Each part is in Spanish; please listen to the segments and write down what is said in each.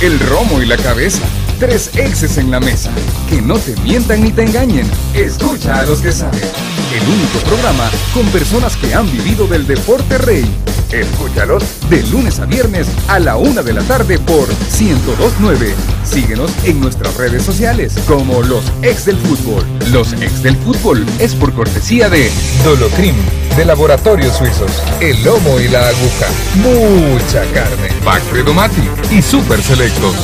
el romo y la cabeza. Tres exes en la mesa. Que no te mientan ni te engañen. Escucha a los que saben. El único programa con personas que han vivido del deporte rey. Escúchalos de lunes a viernes a la una de la tarde por 1029. Síguenos en nuestras redes sociales como los ex del fútbol. Los ex del fútbol es por cortesía de Dolocrim de Laboratorios Suizos. El lomo y la aguja. Mucha carne. Pack Fredomatic y Super Selectos.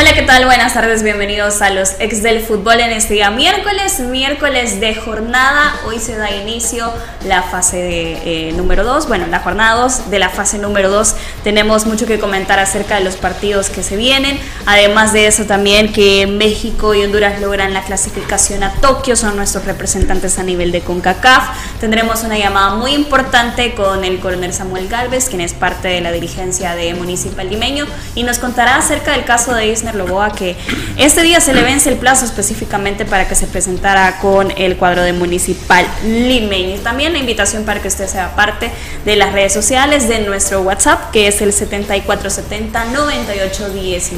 Hola, ¿qué tal? Buenas tardes, bienvenidos a los ex del fútbol en este día miércoles, miércoles de jornada. Hoy se da inicio la fase de, eh, número 2, bueno, la jornada 2 de la fase número 2. Tenemos mucho que comentar acerca de los partidos que se vienen. Además de eso, también que México y Honduras logran la clasificación a Tokio, son nuestros representantes a nivel de CONCACAF. Tendremos una llamada muy importante con el coronel Samuel Galvez, quien es parte de la dirigencia de Municipal Limeño, y nos contará acerca del caso de Isner Loboa, que este día se le vence el plazo específicamente para que se presentara con el cuadro de Municipal Limeño. Y también la invitación para que usted sea parte de las redes sociales de nuestro WhatsApp, que es el 7470-9819.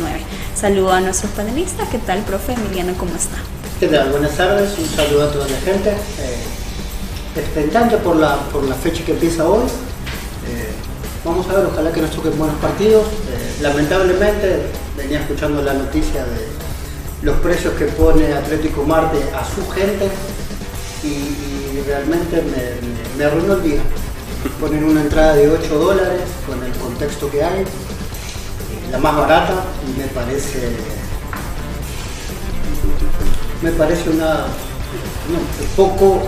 Saludo a nuestros panelistas. ¿Qué tal, profe Emiliano? ¿Cómo está? ¿Qué tal? Buenas tardes. Un saludo a toda la gente. Eh, expectante por la, por la fecha que empieza hoy. Eh, vamos a ver, ojalá que nos toquen buenos partidos. Eh, lamentablemente venía escuchando la noticia de los precios que pone Atlético Marte a su gente y, realmente me, me, arruinó el día. Ponen una entrada de 8 dólares con el contexto que hay, la más barata y me parece me parece una poco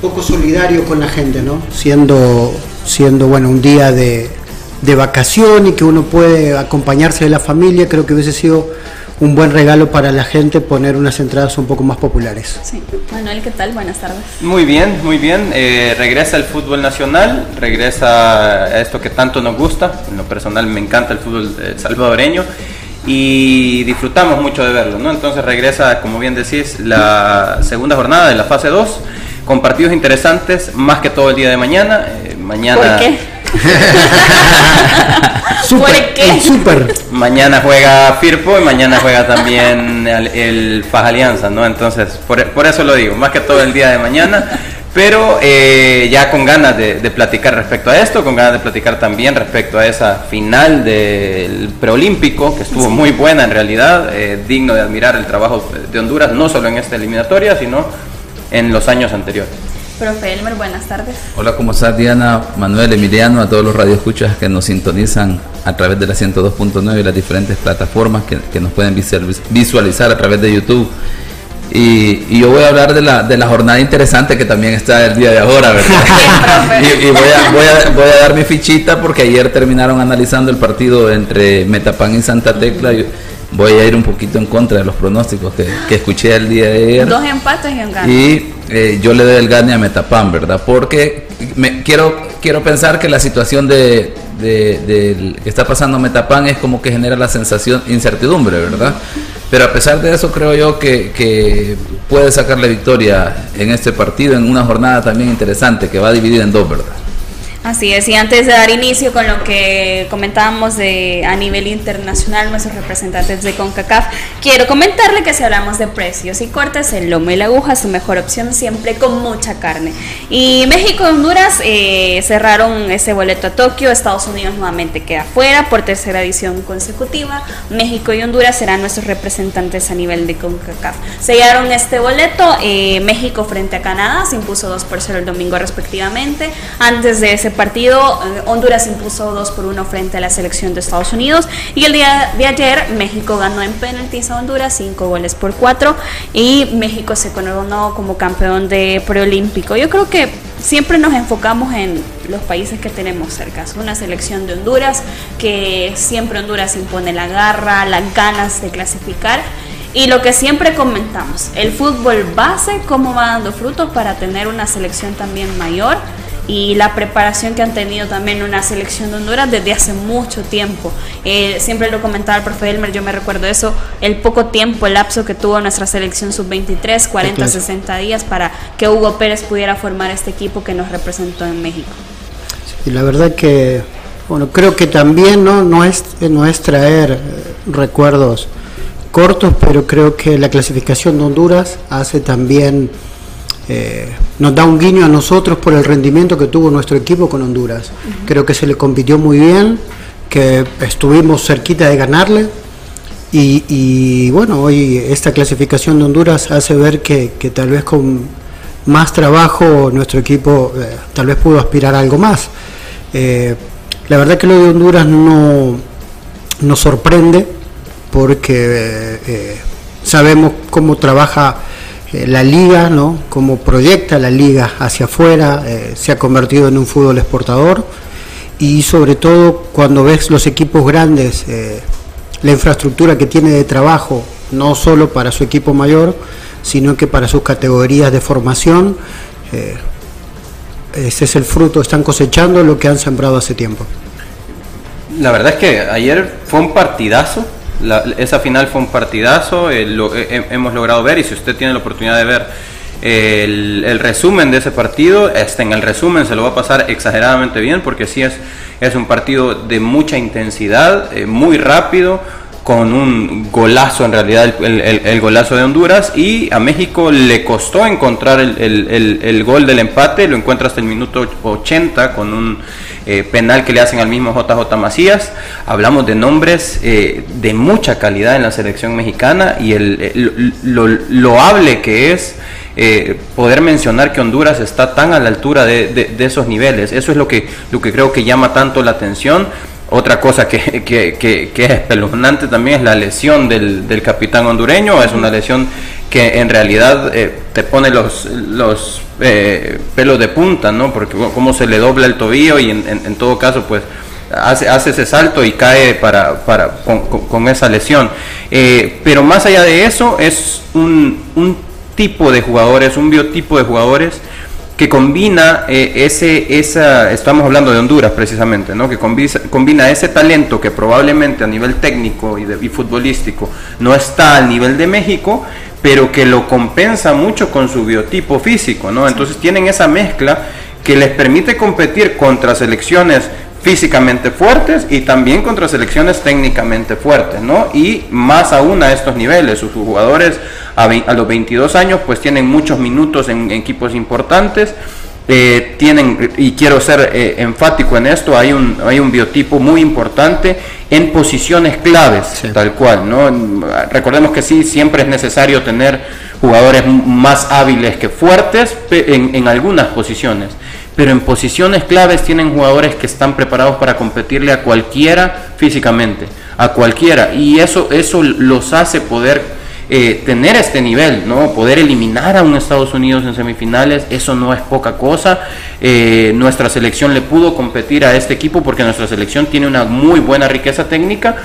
poco solidario con la gente, ¿no? Siendo siendo bueno un día de, de vacación y que uno puede acompañarse de la familia, creo que hubiese sido un buen regalo para la gente poner unas entradas un poco más populares. Sí. Manuel, ¿qué tal? Buenas tardes. Muy bien, muy bien. Eh, regresa el fútbol nacional, regresa a esto que tanto nos gusta. En lo personal me encanta el fútbol eh, salvadoreño y disfrutamos mucho de verlo, ¿no? Entonces regresa, como bien decís, la segunda jornada de la fase 2 con partidos interesantes, más que todo el día de mañana. Eh, mañana... ¿Por qué? super, qué? Super. Mañana juega Firpo y mañana juega también el, el Faj Alianza, ¿no? Entonces, por, por, eso lo digo, más que todo el día de mañana. Pero eh, ya con ganas de, de, platicar respecto a esto, con ganas de platicar también respecto a esa final del preolímpico, que estuvo sí. muy buena en realidad, eh, digno de admirar el trabajo de Honduras, no solo en esta eliminatoria, sino en los años anteriores. Profe Elmer, buenas tardes. Hola, ¿cómo estás Diana, Manuel, Emiliano, a todos los radioescuchas que nos sintonizan a través de la 102.9 y las diferentes plataformas que, que, nos pueden visualizar a través de YouTube. Y, y, yo voy a hablar de la, de la jornada interesante que también está el día de ahora, ¿verdad? y, y voy, a, voy, a, voy, a, dar mi fichita porque ayer terminaron analizando el partido entre Metapan y Santa Tecla. Y, voy a ir un poquito en contra de los pronósticos que, que escuché el día de ayer. Dos empates y un gane. Y eh, yo le doy el gane a Metapan, ¿verdad? Porque me, quiero, quiero pensar que la situación de, que está pasando Metapan es como que genera la sensación, incertidumbre, ¿verdad? Pero a pesar de eso creo yo que, que puede sacar la victoria en este partido, en una jornada también interesante que va dividida en dos, ¿verdad? Así es, y antes de dar inicio con lo que comentábamos de a nivel internacional, nuestros representantes de CONCACAF, quiero comentarle que si hablamos de precios y cortes, el lomo y la aguja es su mejor opción siempre con mucha carne. Y México y Honduras eh, cerraron ese boleto a Tokio, Estados Unidos nuevamente queda fuera por tercera edición consecutiva, México y Honduras serán nuestros representantes a nivel de CONCACAF. Sellaron este boleto, eh, México frente a Canadá, se impuso 2 por 0 el domingo respectivamente, antes de ese partido, Honduras impuso 2 por 1 frente a la selección de Estados Unidos y el día de ayer México ganó en penaltis a Honduras 5 goles por 4 y México se coronó como campeón de preolímpico. Yo creo que siempre nos enfocamos en los países que tenemos cerca. Una selección de Honduras que siempre Honduras impone la garra, las ganas de clasificar. Y lo que siempre comentamos, el fútbol base, cómo va dando frutos para tener una selección también mayor y la preparación que han tenido también una selección de Honduras desde hace mucho tiempo. Eh, siempre lo comentaba el profe Elmer, yo me recuerdo eso, el poco tiempo, el lapso que tuvo nuestra selección sub-23, 40, claro. 60 días para que Hugo Pérez pudiera formar este equipo que nos representó en México. y la verdad que, bueno, creo que también no, no, es, no es traer eh, recuerdos cortos, pero creo que la clasificación de Honduras hace también, eh, nos da un guiño a nosotros por el rendimiento que tuvo nuestro equipo con Honduras. Creo que se le compitió muy bien, que estuvimos cerquita de ganarle. Y, bueno, hoy esta clasificación de Honduras hace ver que, tal vez con más trabajo nuestro equipo eh, tal vez pudo aspirar a algo más. Eh, la verdad que lo de Honduras no nos sorprende porque sabemos cómo trabaja la liga, ¿no? cómo proyecta la liga hacia afuera, se ha convertido en un fútbol exportador y sobre todo cuando ves los equipos grandes, la infraestructura que tiene de trabajo, no solo para su equipo mayor, sino que para sus categorías de formación, ese es el fruto, están cosechando lo que han sembrado hace tiempo. La verdad es que ayer fue un partidazo, esa final fue un partidazo, eh, lo, hemos logrado ver y si usted tiene la oportunidad de ver el, resumen de ese partido, este, en el resumen se lo va a pasar exageradamente bien porque sí es, es un partido de mucha intensidad, eh, muy rápido, con un golazo, en realidad el, golazo de Honduras, y a México le costó encontrar el, gol del empate, lo encuentra hasta el minuto 80 con un eh, penal que le hacen al mismo JJ Macías. Hablamos de nombres eh, de mucha calidad en la selección mexicana y el, lo loable que es. Eh, poder mencionar que Honduras está tan a la altura de, esos niveles. Eso es lo que, lo que creo que llama tanto la atención. Otra cosa que, es espeluznante también es la lesión del, capitán hondureño. Es una lesión que en realidad eh, te pone los, los eh, pelos de punta, ¿no? Porque como se le dobla el tobillo y en, todo caso, pues hace, hace ese salto y cae para, para, con, esa lesión. Eh, pero más allá de eso, es un, un tipo de jugadores, un biotipo de jugadores que combina eh, ese, esa, estamos hablando de Honduras precisamente, ¿no? que combina, ese talento que probablemente a nivel técnico y, de, y futbolístico no está al nivel de México, pero que lo compensa mucho con su biotipo físico, ¿no? Entonces tienen esa mezcla que les permite competir contra selecciones físicamente fuertes y también contra selecciones técnicamente fuertes, ¿no? Y más aún a estos niveles, sus jugadores a, los 22 años pues tienen muchos minutos en, equipos importantes, eh, tienen, y quiero ser eh, enfático en esto, hay un, hay un biotipo muy importante en posiciones claves, tal cual, ¿no? Recordemos que sí, siempre es necesario tener jugadores más hábiles que fuertes en, en algunas posiciones pero en posiciones claves tienen jugadores que están preparados para competirle a cualquiera físicamente, a cualquiera, y eso, eso los hace poder eh, tener este nivel, ¿no? Poder eliminar a un Estados Unidos en semifinales, eso no es poca cosa. Eh, nuestra selección le pudo competir a este equipo porque nuestra selección tiene una muy buena riqueza técnica.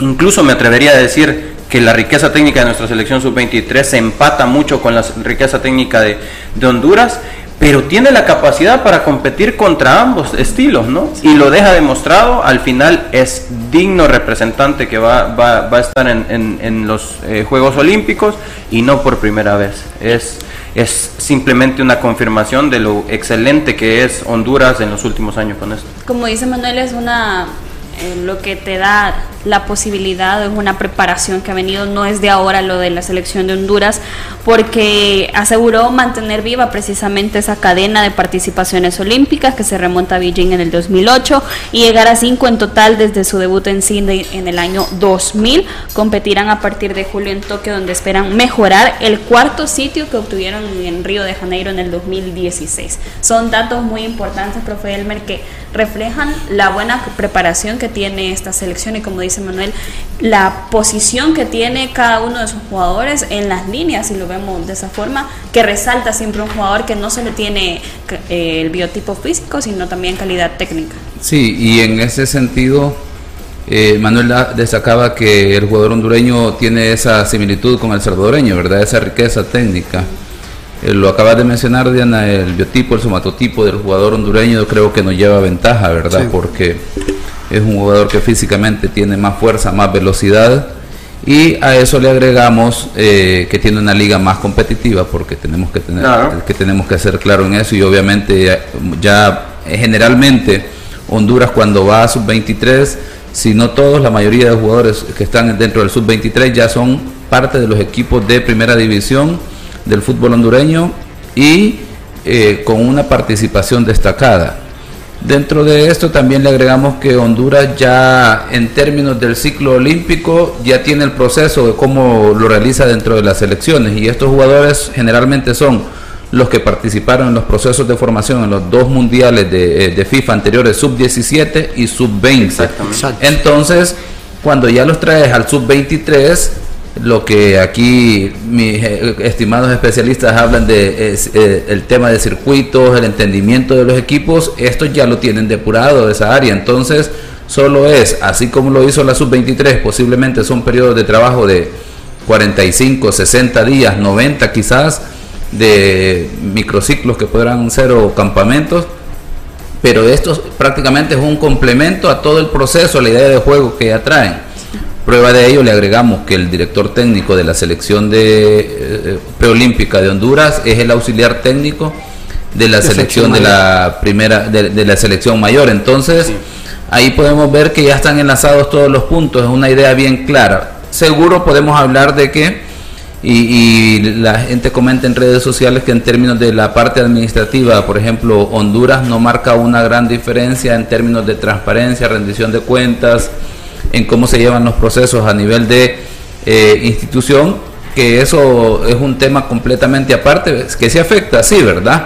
Incluso me atrevería a decir que la riqueza técnica de nuestra selección sub-23 se empata mucho con la riqueza técnica de, de Honduras pero tiene la capacidad para competir contra ambos estilos, ¿no? Y lo deja demostrado, al final es digno representante que va, va, va a estar en, en, los eh, Juegos Olímpicos y no por primera vez. Es, es simplemente una confirmación de lo excelente que es Honduras en los últimos años con esto. Como dice Manuel, es una eh, lo que te da la posibilidad es una preparación que ha venido, no es de ahora lo de la selección de Honduras, porque aseguró mantener viva precisamente esa cadena de participaciones olímpicas que se remonta a Beijing en el 2008 y llegar a cinco en total desde su debut en Sydney en el año 2000. Competirán a partir de julio en Tokio, donde esperan mejorar el cuarto sitio que obtuvieron en Río de Janeiro en el 2016. Son datos muy importantes, profe Elmer, que reflejan la buena preparación que tiene esta selección y como dice Manuel, la posición que tiene cada uno de sus jugadores en las líneas, si lo vemos de esa forma, que resalta siempre un jugador que no solo tiene eh, el biotipo físico, sino también calidad técnica. Sí, y en ese sentido, eh, Manuel destacaba que el jugador hondureño tiene esa similitud con el salvadoreño, ¿verdad? Esa riqueza técnica. Eh, lo acabas de mencionar, Diana, el biotipo, el somatotipo del jugador hondureño, creo que nos lleva ventaja, ¿verdad? Porque es un jugador que físicamente tiene más fuerza, más velocidad y a eso le agregamos eh, que tiene una liga más competitiva porque tenemos que tener que tenemos que ser claro en eso y obviamente ya eh, generalmente Honduras cuando va a sub-23, si no todos, la mayoría de jugadores que están dentro del sub-23 ya son parte de los equipos de primera división del fútbol hondureño y eh, con una participación destacada. Dentro de esto también le agregamos que Honduras ya en términos del ciclo olímpico ya tiene el proceso de cómo lo realiza dentro de las selecciones. Y estos jugadores generalmente son los que participaron en los procesos de formación en los dos mundiales de, eh, FIFA anteriores, sub-17 y sub-20. Entonces, cuando ya los traes al sub-23, lo que aquí mis eh, estimados especialistas hablan de es, eh, el tema de circuitos, el entendimiento de los equipos, estos ya lo tienen depurado de esa área. Entonces, solo es, así como lo hizo la sub-23, posiblemente son periodos de trabajo de 45, 60 días, 90 quizás, de microciclos que podrán ser o campamentos, pero esto prácticamente es un complemento a todo el proceso, a la idea de juego que ya traen. Prueba de ello le agregamos que el director técnico de la selección de eh, preolímpica de Honduras es el auxiliar técnico de la selección de la primera de, la selección mayor. Entonces, ahí podemos ver que ya están enlazados todos los puntos, es una idea bien clara. Seguro podemos hablar de que y, la gente comenta en redes sociales que en términos de la parte administrativa, por ejemplo, Honduras no marca una gran diferencia en términos de transparencia, rendición de cuentas, en cómo se llevan los procesos a nivel de eh, institución, que eso es un tema completamente aparte, que se afecta, sí, ¿verdad?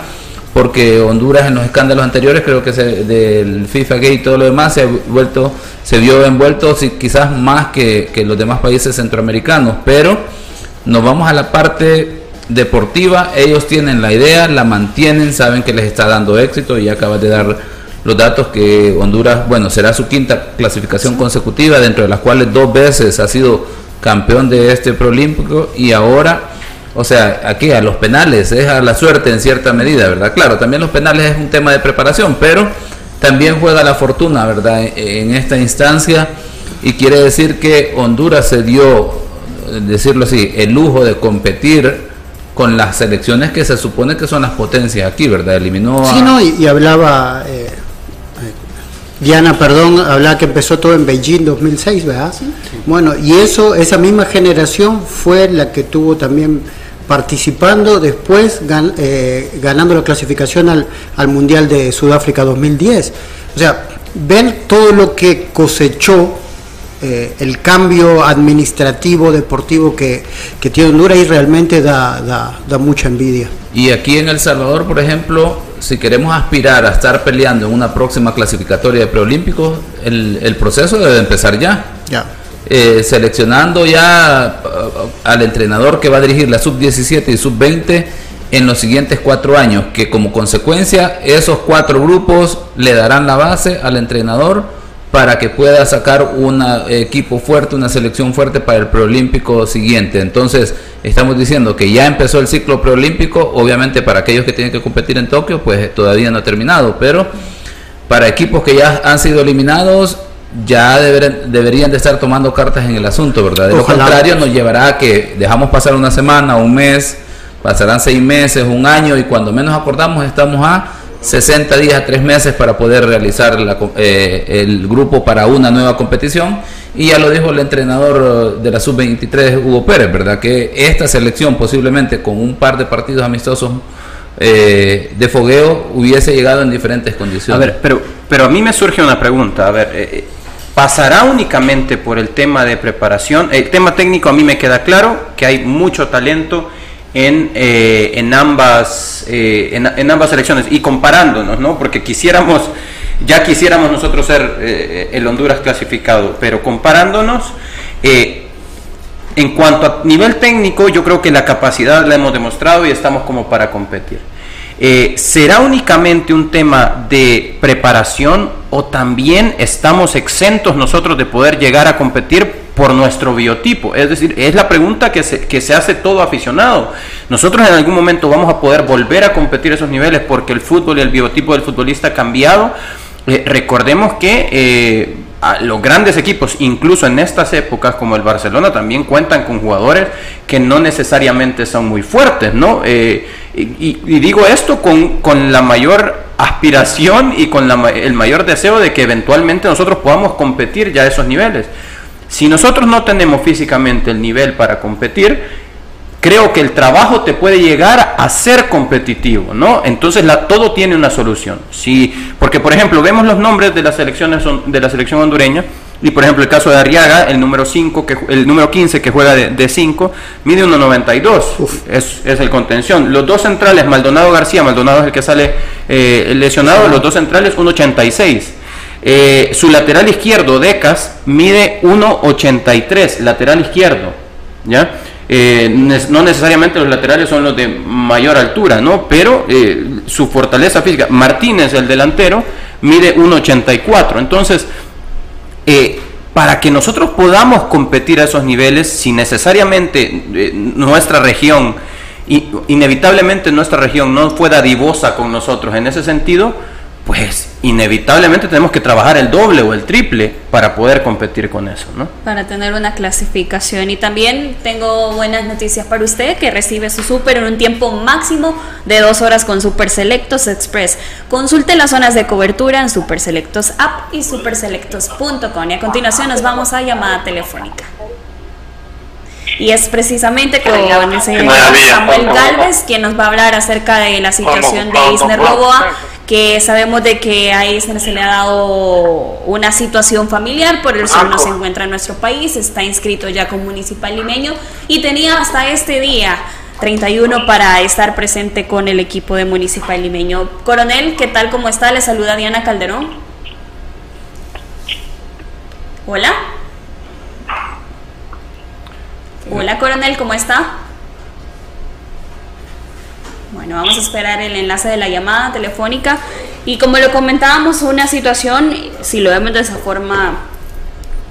Porque Honduras en los escándalos anteriores, creo que se, del FIFA Gate y todo lo demás, se, ha vuelto, se vio envuelto quizás más que, que los demás países centroamericanos, pero nos vamos a la parte deportiva, ellos tienen la idea, la mantienen, saben que les está dando éxito y acabas de dar los datos que Honduras, bueno, será su quinta clasificación consecutiva, dentro de las cuales dos veces ha sido campeón de este preolímpico y ahora, o sea, aquí a los penales, es a la suerte en cierta medida, ¿verdad? Claro, también los penales es un tema de preparación, pero también juega la fortuna, ¿verdad? En esta instancia y quiere decir que Honduras se dio, decirlo así, el lujo de competir con las selecciones que se supone que son las potencias aquí, ¿verdad? Eliminó a... Sí, no, y, hablaba... Eh, Diana, perdón, hablaba que empezó todo en Beijing 2006, ¿verdad? Bueno, y eso, esa misma generación fue la que tuvo también participando después, eh, ganando la clasificación al, al, Mundial de Sudáfrica 2010. O sea, ven todo lo que cosechó eh, el cambio administrativo, deportivo que, que tiene Honduras y realmente da, da, da mucha envidia. Y aquí en El Salvador, por ejemplo, si queremos aspirar a estar peleando en una próxima clasificatoria de preolímpicos, el, el proceso debe empezar ya. Ya. Eh, seleccionando ya uh, al entrenador que va a dirigir la sub-17 y sub-20 en los siguientes cuatro años, que como consecuencia esos cuatro grupos le darán la base al entrenador para que pueda sacar un equipo fuerte, una selección fuerte para el preolímpico siguiente. Entonces, estamos diciendo que ya empezó el ciclo preolímpico, obviamente para aquellos que tienen que competir en Tokio, pues todavía no ha terminado, pero para equipos que ya han sido eliminados, ya deberían de estar tomando cartas en el asunto, ¿verdad? De lo contrario, nos llevará a que dejamos pasar una semana, un mes, pasarán seis meses, un año, y cuando menos acordamos estamos a 60 días a 3 meses para poder realizar eh, el grupo para una nueva competición. Y ya lo dijo el entrenador de la sub-23, Hugo Pérez, ¿verdad? Que esta selección posiblemente con un par de partidos amistosos eh, de fogueo hubiese llegado en diferentes condiciones. A ver, pero, pero a mí me surge una pregunta. A ver, eh, ¿pasará únicamente por el tema de preparación? El tema técnico a mí me queda claro que hay mucho talento en, eh, en, ambas, eh, en, ambas elecciones y comparándonos, ¿no? Porque quisiéramos, ya quisiéramos nosotros ser eh, el Honduras clasificado, pero comparándonos, en cuanto a nivel técnico, yo creo que la capacidad la hemos demostrado y estamos como para competir. ¿Será únicamente un tema de preparación o también estamos exentos nosotros de poder llegar a competir por nuestro biotipo? Es decir, es la pregunta que se, que se hace todo aficionado. Nosotros en algún momento vamos a poder volver a competir esos niveles porque el fútbol y el biotipo del futbolista ha cambiado. Eh, recordemos que eh, los grandes equipos, incluso en estas épocas como el Barcelona, también cuentan con jugadores que no necesariamente son muy fuertes, ¿no? Eh, y, digo esto con, con, la mayor aspiración y con el mayor deseo de que eventualmente nosotros podamos competir ya a esos niveles. Si nosotros no tenemos físicamente el nivel para competir, creo que el trabajo te puede llegar a ser competitivo, ¿no? Entonces la, todo tiene una solución. Sí, porque por ejemplo, vemos los nombres de las selecciones de la selección hondureña y por ejemplo el caso de Arriaga, el número 5 que el número 15 que juega de 5 mide 1.92. Es, es el contención. Los dos centrales, Maldonado García, Maldonado es el que sale eh, lesionado, los dos centrales 1.86. Eh, su lateral izquierdo, Decas, mide 1.83, lateral izquierdo. ¿Ya? Eh, no necesariamente los laterales son los de mayor altura, ¿no? Pero eh, su fortaleza física. Martínez, el delantero, mide 1,84. Entonces, eh, para que nosotros podamos competir a esos niveles, si necesariamente nuestra región, inevitablemente nuestra región no fue dadivosa con nosotros en ese sentido, pues inevitablemente tenemos que trabajar el doble o el triple para poder competir con eso, ¿no? Para tener una clasificación. Y también tengo buenas noticias para usted, que recibe su súper en un tiempo máximo de dos horas con Super Selectos Express. Consulte las zonas de cobertura en Super Selectos App y superselectos.com. Y a continuación nos vamos a llamada telefónica. Y es precisamente con el señor Samuel Galvez quien nos va a hablar acerca de la situación de Isner Roboa que sabemos de que a Isner se le ha dado una situación familiar, por eso no se encuentra en nuestro país, está inscrito ya como municipal limeño y tenía hasta este día 31 para estar presente con el equipo de municipal limeño. Coronel, ¿qué tal? ¿Cómo está? Le saluda Diana Calderón. Hola. Hola, coronel, ¿cómo está? Bueno, vamos a esperar el enlace de la llamada telefónica. Y como lo comentábamos, una situación, si lo vemos de esa forma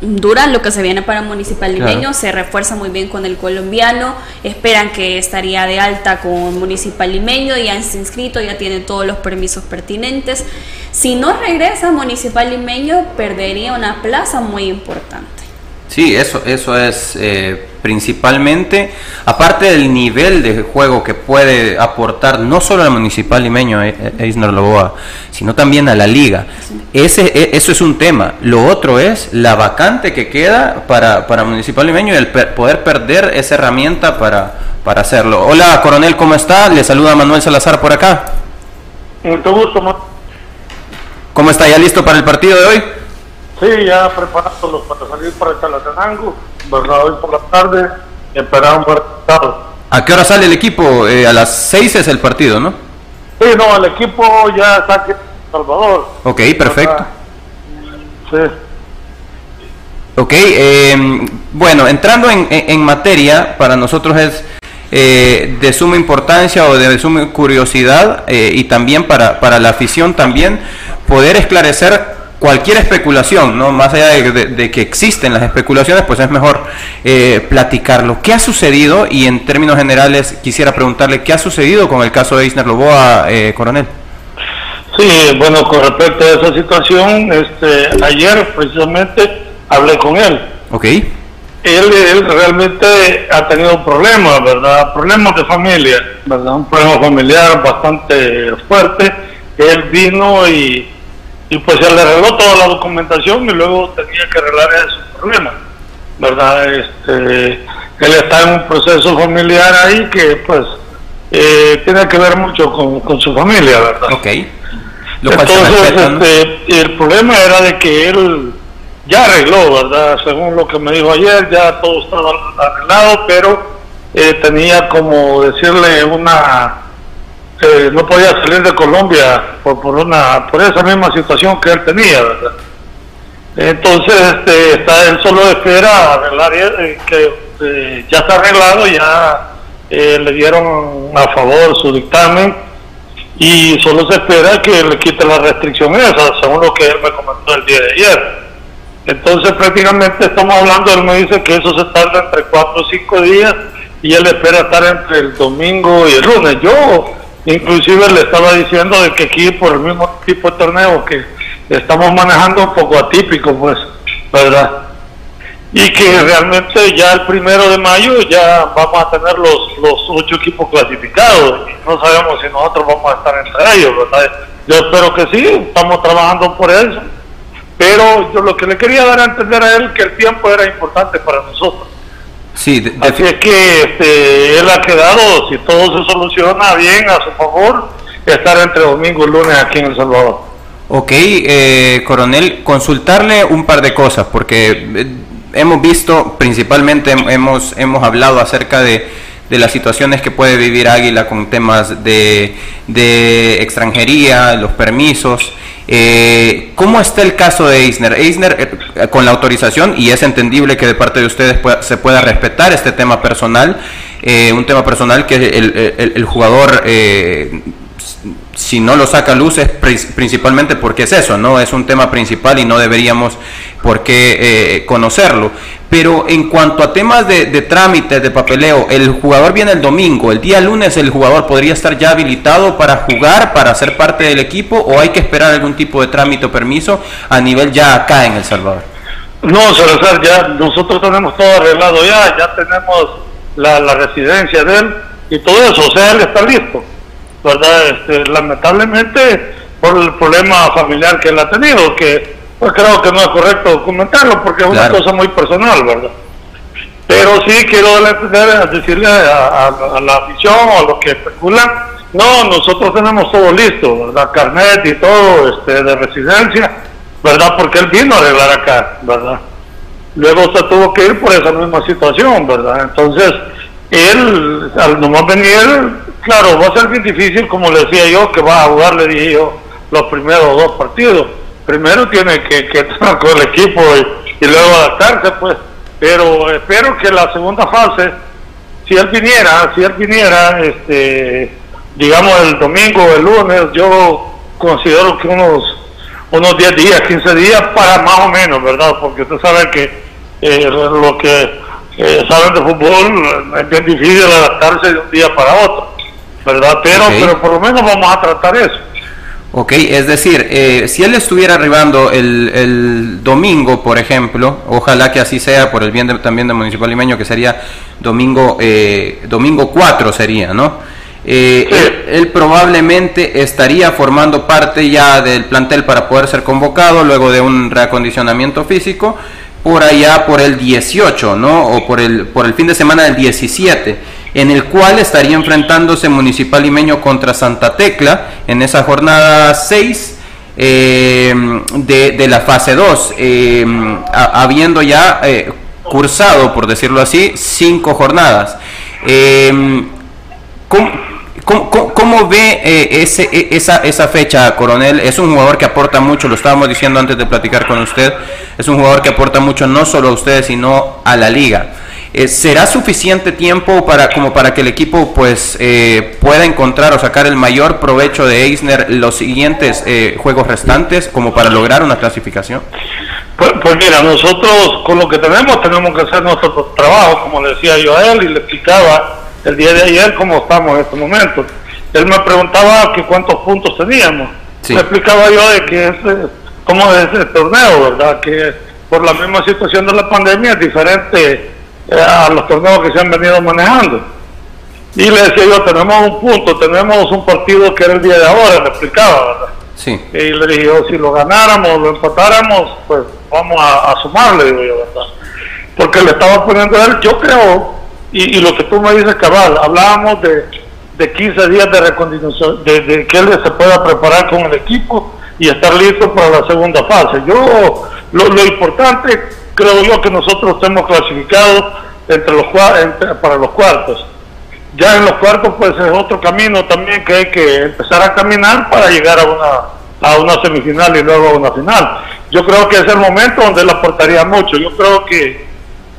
dura, lo que se viene para Municipal Limeño, se refuerza muy bien con el colombiano, esperan que estaría de alta con Municipal Limeño, ya está inscrito, ya tiene todos los permisos pertinentes. Si no regresa Municipal Limeño, perdería una plaza muy importante. Sí, eso, eso es eh, principalmente, aparte del nivel de juego que puede aportar no solo al Municipal Limeño e, e, Eisner Loboa, sino también a la liga. Ese, e, eso es un tema. Lo otro es la vacante que queda para, para Municipal Limeño y el poder perder esa herramienta para, para hacerlo. Hola, coronel, ¿cómo está? Le saluda Manuel Salazar por acá. Mucho gusto, ¿Cómo está? ¿Ya listo para el partido de hoy? Sí, ya preparándolos para salir para Chalatenango, ¿verdad? Hoy por la tarde, esperamos un resultado. ¿A qué hora sale el equipo? Eh, a las 6 es el partido, ¿no? Sí, no, el equipo ya está aquí en Salvador. Ok, perfecto. Sí. Ok, eh, bueno, entrando en, en, materia, para nosotros es eh, de suma importancia o de suma curiosidad eh, y también para, para la afición también poder esclarecer cualquier especulación, ¿no? más allá de, que existen las especulaciones, pues es mejor eh, platicarlo. ¿Qué ha sucedido? Y en términos generales quisiera preguntarle, ¿qué ha sucedido con el caso de Isner Loboa, eh, coronel? Sí, bueno, con respecto a esa situación, este, ayer precisamente hablé con él. Ok. Él, él realmente ha tenido problemas, ¿verdad? Problemas de familia, ¿verdad? Un problema familiar bastante fuerte. Él vino y y pues se le arregló toda la documentación y luego tenía que arreglar esos problemas, ¿verdad? Este, él está en un proceso familiar ahí que pues eh, tiene que ver mucho con, su familia, ¿verdad? Ok. Entonces, este, el problema era de que él ya arregló, ¿verdad? Según lo que me dijo ayer, ya todo estaba arreglado, pero eh, tenía como decirle una no podía salir de Colombia por, por, una, por esa misma situación que él tenía, ¿verdad? Entonces, este, está, él solo espera arreglar, eh, que eh, ya está arreglado, ya eh, le dieron a favor su dictamen y solo se espera que le quite la restricción esa, según lo que él me comentó el día de ayer. Entonces, prácticamente estamos hablando, él me dice que eso se tarda entre cuatro o cinco días y él espera estar entre el domingo y el lunes. Yo Inclusive le estaba diciendo de que aquí por el mismo tipo de torneo que, estamos manejando un poco atípico, pues, ¿verdad? Y que realmente ya el primero de mayo ya vamos a tener los, los ocho equipos clasificados y no sabemos si nosotros vamos a estar entre ellos, ¿verdad? Yo espero que sí, estamos trabajando por eso, pero yo lo que le quería dar a entender a él que el tiempo era importante para nosotros. Sí, Así es que este, él ha quedado, si todo se soluciona bien a su favor, estar entre domingo y lunes aquí en El Salvador. Ok, eh, coronel, consultarle un par de cosas, porque eh, hemos visto, principalmente hemos, hemos hablado acerca de, de las situaciones que puede vivir Águila con temas de, de extranjería, los permisos. Eh, ¿Cómo está el caso de Eisner? Eisner, eh, con la autorización, y es entendible que de parte de ustedes se pueda respetar este tema personal, eh, un tema personal que el, el, el jugador si no lo saca a luz es principalmente porque es eso, ¿no? Es un tema principal y no deberíamos por qué eh, conocerlo. Pero en cuanto a temas de, de trámites, de papeleo, el jugador viene el domingo, el día lunes el jugador podría estar ya habilitado para jugar, para ser parte del equipo, o hay que esperar algún tipo de trámite o permiso a nivel ya acá en El Salvador. No, Salazar, ya nosotros tenemos todo arreglado ya, ya tenemos la, la residencia de él y todo eso, o sea, él está listo. ¿Verdad? Este, lamentablemente por el problema familiar que él ha tenido, que pues creo que no es correcto comentarlo porque es una cosa muy personal, ¿verdad? Pero sí quiero decirle a, a, la afición o a los que especulan, no, nosotros tenemos todo listo, ¿verdad? Carnet y todo este, de residencia, ¿verdad? Porque él vino a arreglar acá, ¿verdad? Luego se tuvo que ir por esa misma situación, ¿verdad? Entonces, él, al nomás venir, claro, va a ser bien difícil, como le decía yo, que va a jugar, le dije yo, los primeros dos partidos. Primero tiene que, que estar con el equipo y, luego adaptarse, pues. Pero espero que la segunda fase, si él viniera, si él viniera, este, digamos el domingo o el lunes, yo considero que unos unos 10 días, 15 días para más o menos, ¿verdad? Porque usted sabe que eh, lo que eh, saben de fútbol es bien difícil adaptarse de un día para otro, ¿verdad? Pero, okay. pero por lo menos vamos a tratar eso. Ok, es decir, eh, si él estuviera arribando el, el, domingo, por ejemplo, ojalá que así sea por el bien de, también del municipal limeño, que sería domingo, eh, domingo 4 sería, ¿no? Eh, sí. él, él, probablemente estaría formando parte ya del plantel para poder ser convocado luego de un reacondicionamiento físico por allá por el 18, ¿no? O por el, por el fin de semana del 17, en el cual estaría enfrentándose Municipal Limeño contra Santa Tecla en esa jornada 6 eh, de, la fase 2, eh, habiendo ya eh, cursado, por decirlo así, cinco jornadas. Eh, ¿cómo, ¿Cómo, cómo, cómo ve eh, ese, esa, esa fecha, coronel? Es un jugador que aporta mucho, lo estábamos diciendo antes de platicar con usted, es un jugador que aporta mucho no solo a ustedes, sino a la liga. Eh, ¿Será suficiente tiempo para, como para que el equipo pues, eh, pueda encontrar o sacar el mayor provecho de Eisner los siguientes eh, juegos restantes como para lograr una clasificación? Pues, pues, mira, nosotros con lo que tenemos tenemos que hacer nuestro trabajo, como le decía yo a él y le explicaba el día de ayer cómo estamos en estos momentos. Él me preguntaba que cuántos puntos teníamos. Sí. Me explicaba yo de que es como es el torneo, ¿verdad? Que por la misma situación de la pandemia es diferente eh, a los torneos que se han venido manejando. Y le decía yo, tenemos un punto, tenemos un partido que era el día de ahora, me explicaba, ¿verdad? Sí. Y le dije yo, si lo ganáramos, lo empatáramos, pues vamos a, a sumarle, digo yo, ¿verdad? Porque le estaba poniendo a él, yo creo, y, y, lo que tú me dices, cabal, hablábamos de, de 15 días de recondición, de, de, que él se pueda preparar con el equipo y estar listo para la segunda fase. Yo, lo, lo importante, creo yo, que nosotros estemos clasificados entre los, entre, para los cuartos. Ya en los cuartos, pues es otro camino también que hay que empezar a caminar para llegar a una, a una semifinal y luego a una final. Yo creo que es el momento donde él aportaría mucho. Yo creo que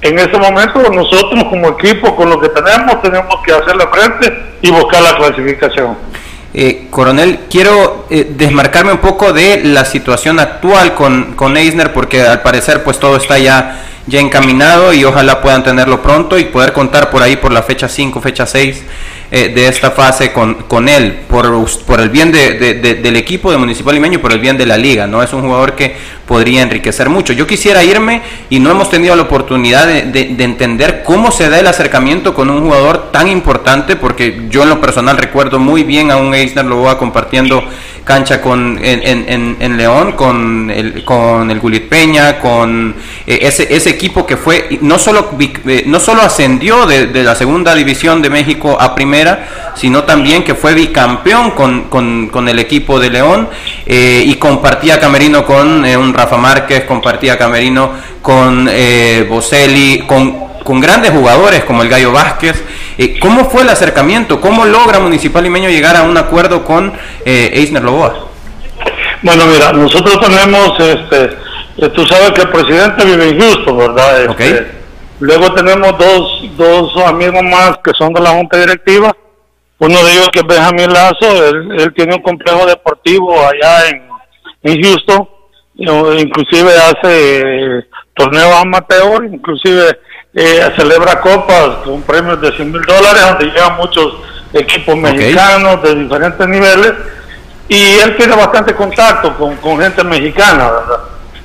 en ese momento nosotros como equipo, con lo que tenemos, tenemos que hacerle frente y buscar la clasificación. Eh, coronel, quiero eh, desmarcarme un poco de la situación actual con, con Eisner, porque al parecer pues todo está ya, ya encaminado y ojalá puedan tenerlo pronto y poder contar por ahí por la fecha 5, fecha 6 eh, de esta fase con, con él, por, por el bien de, del equipo de Municipal Limeño y por el bien de la liga. No es un jugador que podría enriquecer mucho. Yo quisiera irme y no hemos tenido la oportunidad de, entender cómo se da el acercamiento con un jugador tan importante, porque yo en lo personal recuerdo muy bien a un Eisner Loboa compartiendo cancha con en, en, León con el con el Gulit Peña con eh, ese, ese equipo que fue no solo eh, no solo ascendió de, la segunda división de México a primera sino también que fue bicampeón con, con, con el equipo de León eh, y compartía camerino con un Rafa Márquez compartía camerino con Boselli con con grandes jugadores como el Gallo Vázquez. Eh, ¿Cómo fue el acercamiento? ¿Cómo logra Municipal Limeño llegar a un acuerdo con eh, Eisner Loboa? Bueno, mira, nosotros tenemos, este, eh, tú sabes que el presidente vive en Houston, ¿verdad? Este, luego tenemos dos, dos amigos más que son de la junta directiva. Uno de ellos que es Benjamín Lazo, él, tiene un complejo deportivo allá en, en Houston, inclusive hace torneos amateur, inclusive eh, celebra copas con premios de 100 mil dólares, donde llegan muchos equipos mexicanos de diferentes niveles, y él tiene bastante contacto con, gente mexicana, ¿verdad?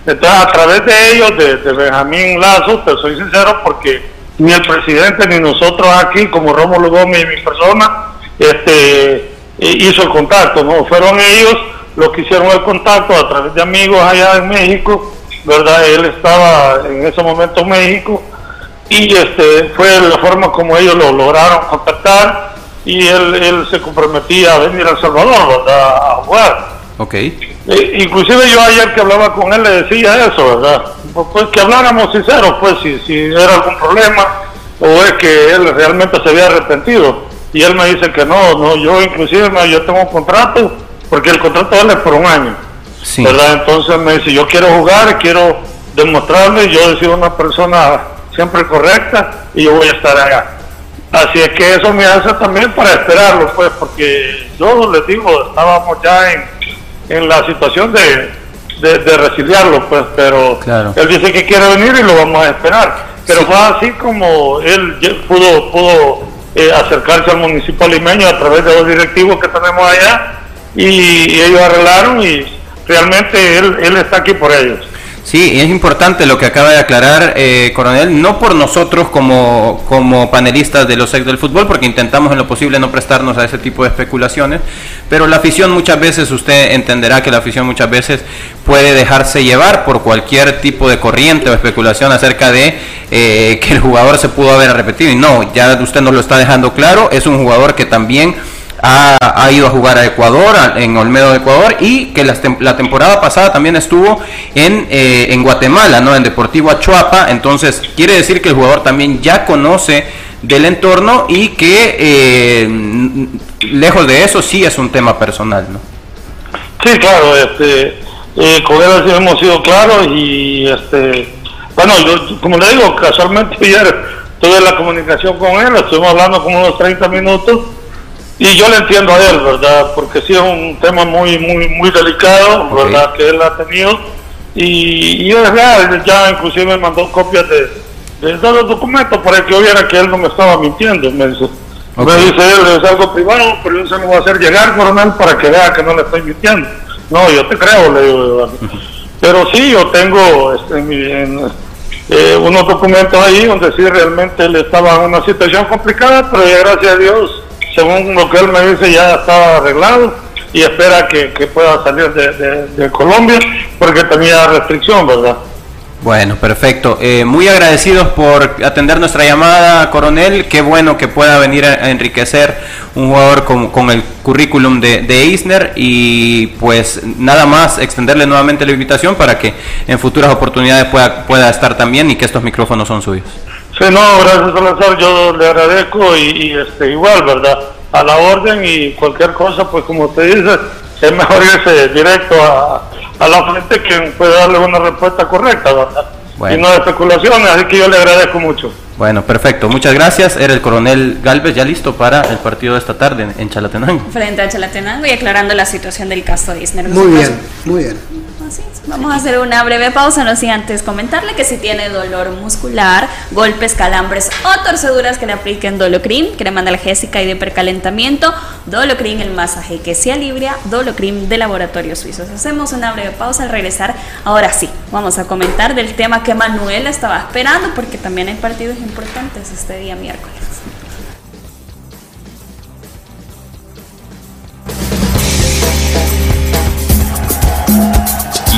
Entonces, a través de ellos, de, Benjamín Lazo, te soy sincero, porque ni el presidente ni nosotros aquí, como Rómulo Gómez y mi persona, este, hizo el contacto, ¿no? Fueron ellos los que hicieron el contacto a través de amigos allá en México, ¿verdad? Él estaba en ese momento en México y este fue la forma como ellos lo lograron contactar y él, él se comprometía a venir a El Salvador a jugar. Ok. E, inclusive yo ayer que hablaba con él le decía eso, ¿verdad? Pues, pues que habláramos sinceros, pues si, si era algún problema o es que él realmente se había arrepentido. Y él me dice que no, no, yo inclusive yo tengo un contrato, porque el contrato es por un año. Sí. ¿verdad? Entonces me dice, yo quiero jugar, quiero demostrarme, yo he sido una persona siempre correcta y yo voy a estar allá. Así es que eso me hace también para esperarlo, pues, porque yo les digo, estábamos ya en, en la situación de, de, resiliarlo, pues, pero él dice que quiere venir y lo vamos a esperar. Pero fue así como él pudo, pudo eh, acercarse al municipal limeño a través de los directivos que tenemos allá y, ellos arreglaron y realmente él, él está aquí por ellos. Sí, es importante lo que acaba de aclarar, eh, coronel, no por nosotros como, como panelistas de los ex del fútbol, porque intentamos en lo posible no prestarnos a ese tipo de especulaciones, pero la afición muchas veces, usted entenderá que la afición muchas veces puede dejarse llevar por cualquier tipo de corriente o especulación acerca de eh, que el jugador se pudo haber repetido. Y no, ya usted nos lo está dejando claro, es un jugador que también ha, ido a jugar a Ecuador, en Olmedo de Ecuador, y que la, la temporada pasada también estuvo en, eh, en Guatemala, ¿no? En Deportivo Achuapa. Entonces, quiere decir que el jugador también ya conoce del entorno y que eh, lejos de eso sí es un tema personal, ¿no? Sí, claro, este, eh, con él hemos sido claros y este, bueno, yo como le digo, casualmente ayer tuve la comunicación con él, estuvimos hablando como unos 30 minutos y yo le entiendo a él, ¿verdad? Porque sí es un tema muy, muy, muy delicado, ¿verdad? Que él ha tenido. Y, y es real, ya inclusive me mandó copias de, de, los documentos para que yo viera que él no me estaba mintiendo. Me dice, me dice él, es algo privado, pero yo se lo voy a hacer llegar, coronel, para que vea que no le estoy mintiendo. No, yo te creo, le digo. Pero sí, yo tengo este, en, eh, unos documentos ahí donde sí realmente él estaba en una situación complicada, pero ya gracias a Dios según lo que él me dice, ya estaba arreglado y espera que, pueda salir de, Colombia porque tenía restricción, ¿verdad? Bueno, perfecto. Eh, muy agradecidos por atender nuestra llamada, coronel. Qué bueno que pueda venir a, enriquecer un jugador con, el currículum de, de, Eisner y pues nada más extenderle nuevamente la invitación para que en futuras oportunidades pueda, pueda estar también y que estos micrófonos son suyos. Sí, no, gracias Salazar, yo le agradezco y, este igual, ¿verdad? A la orden y cualquier cosa, pues como usted dice, es mejor irse directo a, la frente que puede darle una respuesta correcta, ¿verdad? Y no de especulaciones, así que yo le agradezco mucho. Bueno, perfecto. Muchas gracias. Era el coronel Galvez ya listo para el partido de esta tarde en Chalatenango. Frente a Chalatenango y aclarando la situación del caso de Isner. Muy bien, muy bien. Vamos a hacer una breve pausa, no sin antes comentarle que si tiene dolor muscular, golpes, calambres o torceduras que le apliquen Dolocrin, crema analgésica y de percalentamiento, Dolocrin el masaje que se alivia, Dolocrin de laboratorios suizos. Hacemos una breve pausa al regresar. Ahora sí, vamos a comentar del tema que Manuel estaba esperando porque también hay partidos importantes este día miércoles.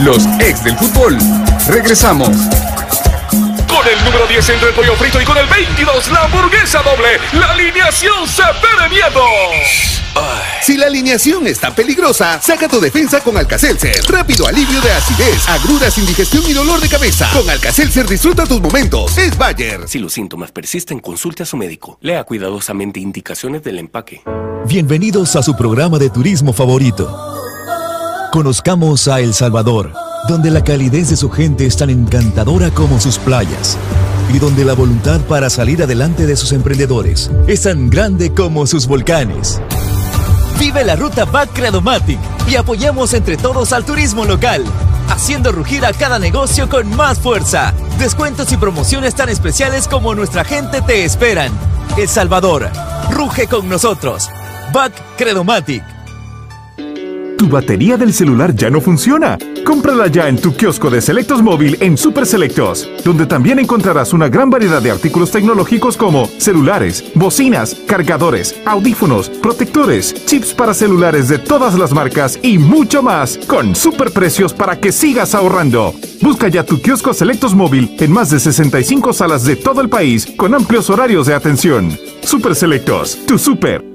Los ex del fútbol. Regresamos. Con el número 10 entre el pollo frito y con el 22 la hamburguesa doble, la alineación se ve miedo. Si la alineación está peligrosa, saca tu defensa con Alcacelser. Rápido alivio de acidez, agruras, indigestión y dolor de cabeza. Con Alcacelser disfruta tus momentos. Es Bayer. Si los síntomas persisten, consulte a su médico. Lea cuidadosamente indicaciones del empaque. Bienvenidos a su programa de turismo favorito. Conozcamos a El Salvador, donde la calidez de su gente es tan encantadora como sus playas y donde la voluntad para salir adelante de sus emprendedores es tan grande como sus volcanes. Vive la ruta Back Credomatic y apoyamos entre todos al turismo local, haciendo rugir a cada negocio con más fuerza. Descuentos y promociones tan especiales como nuestra gente te esperan. El Salvador, ruge con nosotros. Back Credomatic. Tu batería del celular ya no funciona. Cómprala ya en tu kiosco de Selectos Móvil en Super Selectos, donde también encontrarás una gran variedad de artículos tecnológicos como celulares, bocinas, cargadores, audífonos, protectores, chips para celulares de todas las marcas y mucho más, con super precios para que sigas ahorrando. Busca ya tu kiosco Selectos Móvil en más de 65 salas de todo el país con amplios horarios de atención. Super Selectos, tu super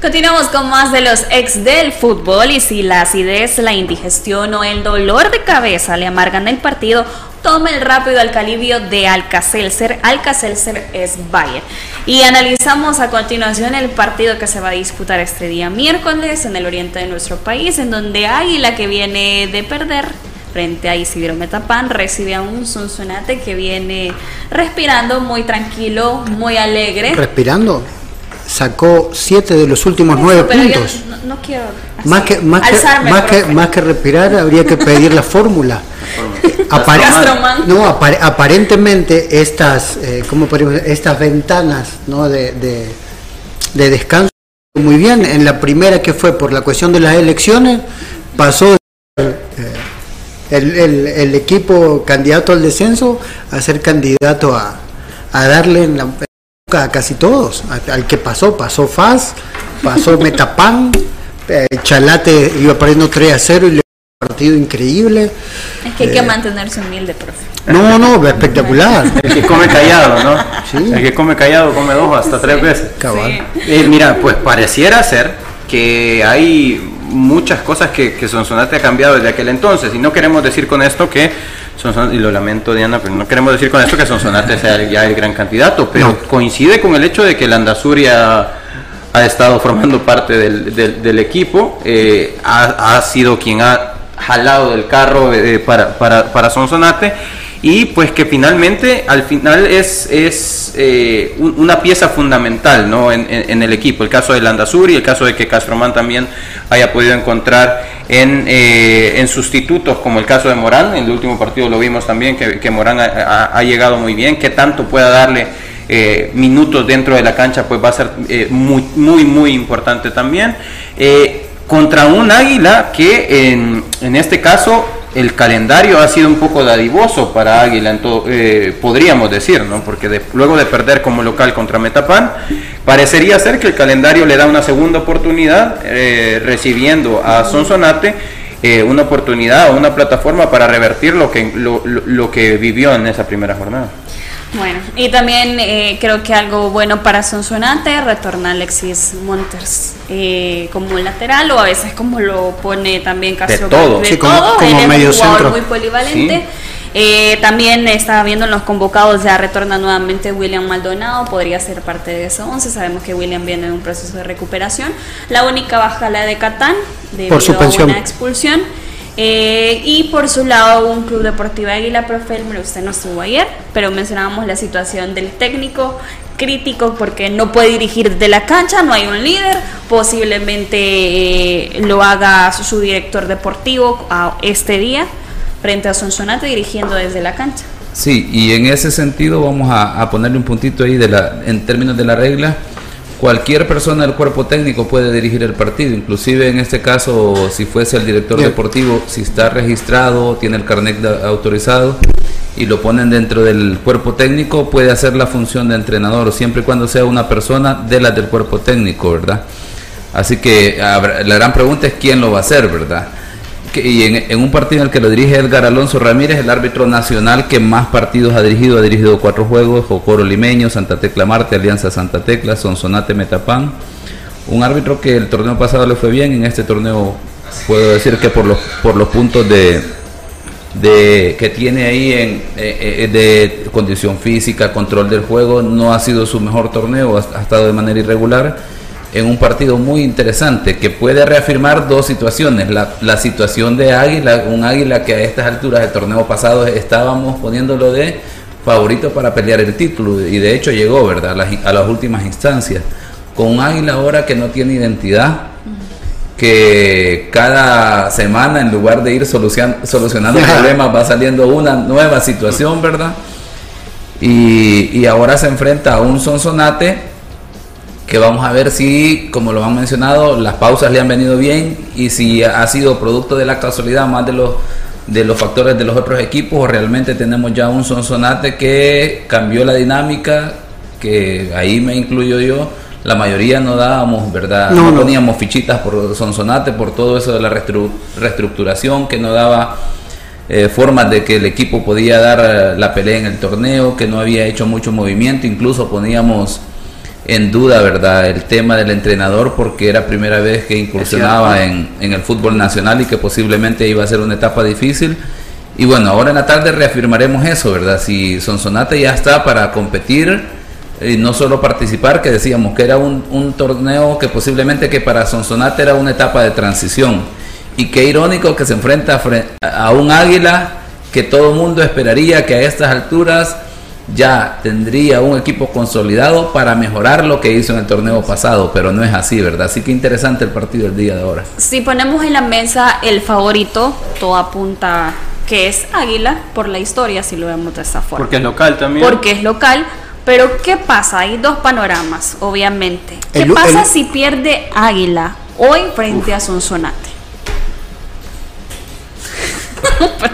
Continuamos con más de los ex del fútbol y si la acidez, la indigestión o el dolor de cabeza le amargan el partido, tome el rápido alcalivio de Alcacelser. Alcacelser es Bayer. Y analizamos a continuación el partido que se va a disputar este día miércoles en el oriente de nuestro país, en donde Águila que viene de perder frente a Isidro Metapán recibe a un Sonsonate que viene respirando muy tranquilo, muy alegre. ¿Respirando? Sacó siete de los últimos nueve puntos. no, quiero más que, más, que, más, que, respirar, habría que pedir la fórmula. no, aparentemente estas, eh, ¿cómo estas ventanas ¿no? de, de, descanso muy bien. En la primera que fue por la cuestión de las elecciones, pasó eh, el, el, el, equipo candidato al descenso a ser candidato a, a darle en la, a casi todos. Al que pasó, pasó Faz, pasó Metapan, eh, Chalate iba perdiendo 3 a 0 y le un partido increíble. Es que hay que eh, mantenerse humilde, profe. No, no, espectacular. El que come callado, ¿no? Sí. El que come callado come dos hasta tres veces. Eh, mira, pues pareciera ser que hay muchas cosas que, que Sonsonate ha cambiado desde aquel entonces. Y no queremos decir con esto que y lo lamento Diana, pero no queremos decir con esto que Sonsonate sea ya el gran candidato, pero coincide con el hecho de que el Andasuria ha estado formando parte del, equipo, eh, ha, sido quien ha jalado del carro eh, para, para, para Sonsonate y pues que finalmente al final es, es eh, una pieza fundamental ¿no? en, el equipo. El caso de Landazuri, el caso de que Castromán también haya podido encontrar en, eh, en, sustitutos, como el caso de Morán, en el último partido lo vimos también, que, Morán ha, llegado muy bien, que tanto pueda darle eh, minutos dentro de la cancha, pues va a ser muy, muy, muy importante también. contra un águila que en, en este caso el calendario ha sido un poco dadivoso para Águila, eh, podríamos decir, ¿no? porque luego de perder como local contra Metapan, parecería ser que el calendario le da una segunda oportunidad eh, recibiendo a Sonsonate. Eh, una oportunidad o una plataforma para revertir lo que, lo, lo que vivió en esa primera jornada. Bueno, y también eh, creo que algo bueno para Sonsonate, retorna Alexis Monters eh, como lateral o a veces como lo pone también Castro. De todo, de todo. como, Él medio es un jugador centro. muy polivalente. Eh, también estaba viendo en los convocados, ya retorna nuevamente William Maldonado, podría ser parte de ese 11. Sabemos que William viene en un proceso de recuperación. La única baja la de Catán, debido Por suspensión. a una expulsión. Eh, y por su lado, un club deportivo Águila, profe Elmer, usted no estuvo ayer, pero mencionábamos la situación del técnico crítico porque no puede dirigir de la cancha, no hay un líder, posiblemente eh, lo haga su, director deportivo a este día frente a Sonsonate dirigiendo desde la cancha. Sí, y en ese sentido vamos a, a ponerle un puntito ahí de la, en términos de la regla. Cualquier persona del cuerpo técnico puede dirigir el partido, inclusive en este caso, si fuese el director Bien. deportivo, si está registrado, tiene el carnet de- autorizado y lo ponen dentro del cuerpo técnico, puede hacer la función de entrenador, siempre y cuando sea una persona de las del cuerpo técnico, ¿verdad? Así que la gran pregunta es quién lo va a hacer, ¿verdad? Y en, un partido en el que lo dirige Edgar Alonso Ramírez, el árbitro nacional que más partidos ha dirigido, ha dirigido cuatro juegos, Jocoro Limeño, Santa Tecla Marte, Alianza Santa Tecla, Sonsonate Metapán. Un árbitro que el torneo pasado le fue bien, en este torneo puedo decir que por los, por los puntos de, de que tiene ahí en eh, eh, de condición física, control del juego, no ha sido su mejor torneo, ha estado de manera irregular en un partido muy interesante que puede reafirmar dos situaciones. La, la situación de Águila, un Águila que a estas alturas del torneo pasado estábamos poniéndolo de favorito para pelear el título y de hecho llegó, ¿verdad? A las, a las últimas instancias. Con un Águila ahora que no tiene identidad, que cada semana en lugar de ir solucion- solucionando problemas va saliendo una nueva situación, ¿verdad? Y, y ahora se enfrenta a un Sonsonate que vamos a ver si, como lo han mencionado, las pausas le han venido bien y si ha sido producto de la casualidad más de los de los factores de los otros equipos o realmente tenemos ya un Sonsonate que cambió la dinámica, que ahí me incluyo yo, la mayoría no dábamos, ¿verdad? No, poníamos fichitas por Sonsonate, por todo eso de la restru- reestructuración que no daba eh, formas de que el equipo podía dar eh, la pelea en el torneo, que no había hecho mucho movimiento, incluso poníamos en duda, ¿verdad?, el tema del entrenador porque era primera vez que incursionaba en, en el fútbol nacional y que posiblemente iba a ser una etapa difícil. Y bueno, ahora en la tarde reafirmaremos eso, ¿verdad? Si Sonsonate ya está para competir y no solo participar, que decíamos que era un, un torneo que posiblemente que para Sonsonate era una etapa de transición. Y qué irónico que se enfrenta fre- a un águila que todo mundo esperaría que a estas alturas ya tendría un equipo consolidado para mejorar lo que hizo en el torneo pasado, pero no es así, ¿verdad? Así que interesante el partido el día de ahora. Si ponemos en la mesa el favorito, todo apunta que es Águila por la historia, si lo vemos de esta forma. Porque es local también. Porque es local. Pero ¿qué pasa? Hay dos panoramas, obviamente. ¿Qué El- pasa el- si pierde Águila hoy frente a Sonsonate?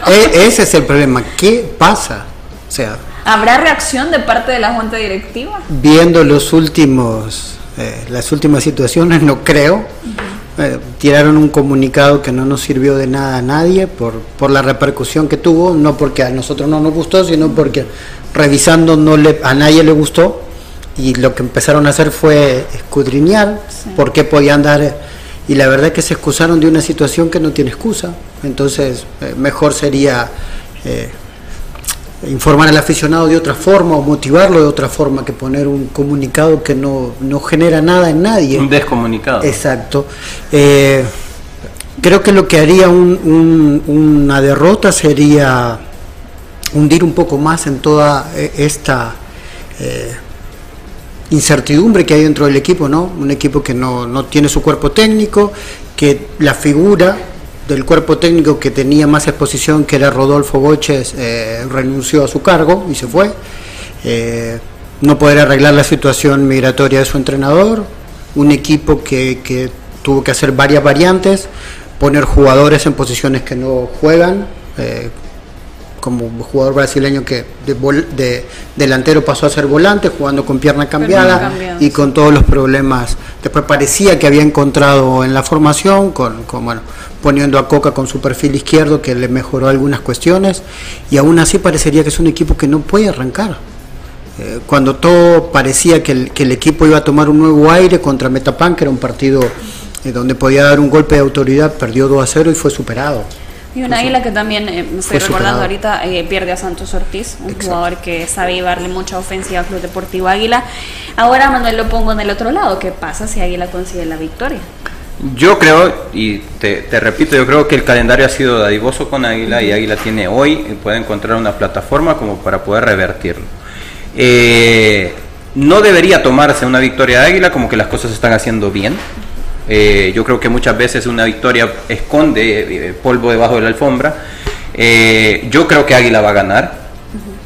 E- ese es el problema. ¿Qué pasa? O sea, ¿Habrá reacción de parte de la junta directiva? viendo los últimos, eh, las últimas situaciones, no creo. Eh, tiraron un comunicado que no nos sirvió de nada a nadie por, por la repercusión que tuvo, no porque a nosotros no nos gustó, sino porque revisando no le, a nadie le gustó y lo que empezaron a hacer fue escudriñar por qué podían dar y la verdad que se excusaron de una situación que no tiene excusa, entonces eh, mejor sería informar al aficionado de otra forma o motivarlo de otra forma que poner un comunicado que no, no genera nada en nadie. Un descomunicado. Exacto. Eh, creo que lo que haría un- un- una derrota sería hundir un poco más en toda eh, esta eh, incertidumbre que hay dentro del equipo, ¿no? Un equipo que no, no tiene su cuerpo técnico, que la figura del cuerpo técnico que tenía más exposición, que era Rodolfo Boches, eh, renunció a su cargo y se fue. Eh, no poder arreglar la situación migratoria de su entrenador, un equipo que, que tuvo que hacer varias variantes, poner jugadores en posiciones que no juegan, eh, como jugador brasileño que de, vol- de delantero pasó a ser volante, jugando con pierna cambiada y con todos los problemas. Después parecía que había encontrado en la formación, con, con, bueno, poniendo a Coca con su perfil izquierdo, que le mejoró algunas cuestiones, y aún así parecería que es un equipo que no puede arrancar. eh, cuando todo parecía que el, que el, equipo iba a tomar un nuevo aire contra Metapan, que era un partido eh, donde podía dar un golpe de autoridad, perdió 2 a 0 y fue superado. Y una águila que también, eh, me estoy recordando ahorita, eh, pierde a Santos Ortiz, un jugador que sabe llevarle mucha ofensiva al Club Deportivo Águila. Ahora Manuel lo pongo en el otro lado, ¿qué pasa si Águila consigue la victoria? Yo creo, y te, repito, yo creo que el calendario ha sido dadivoso con Águila y Águila tiene hoy, puede encontrar una plataforma como para poder revertirlo. Eh, no debería tomarse una victoria de Águila como que las cosas se están haciendo bien. Eh, yo creo que muchas veces una victoria esconde eh, polvo debajo de la alfombra. Eh, yo creo que Águila va a ganar,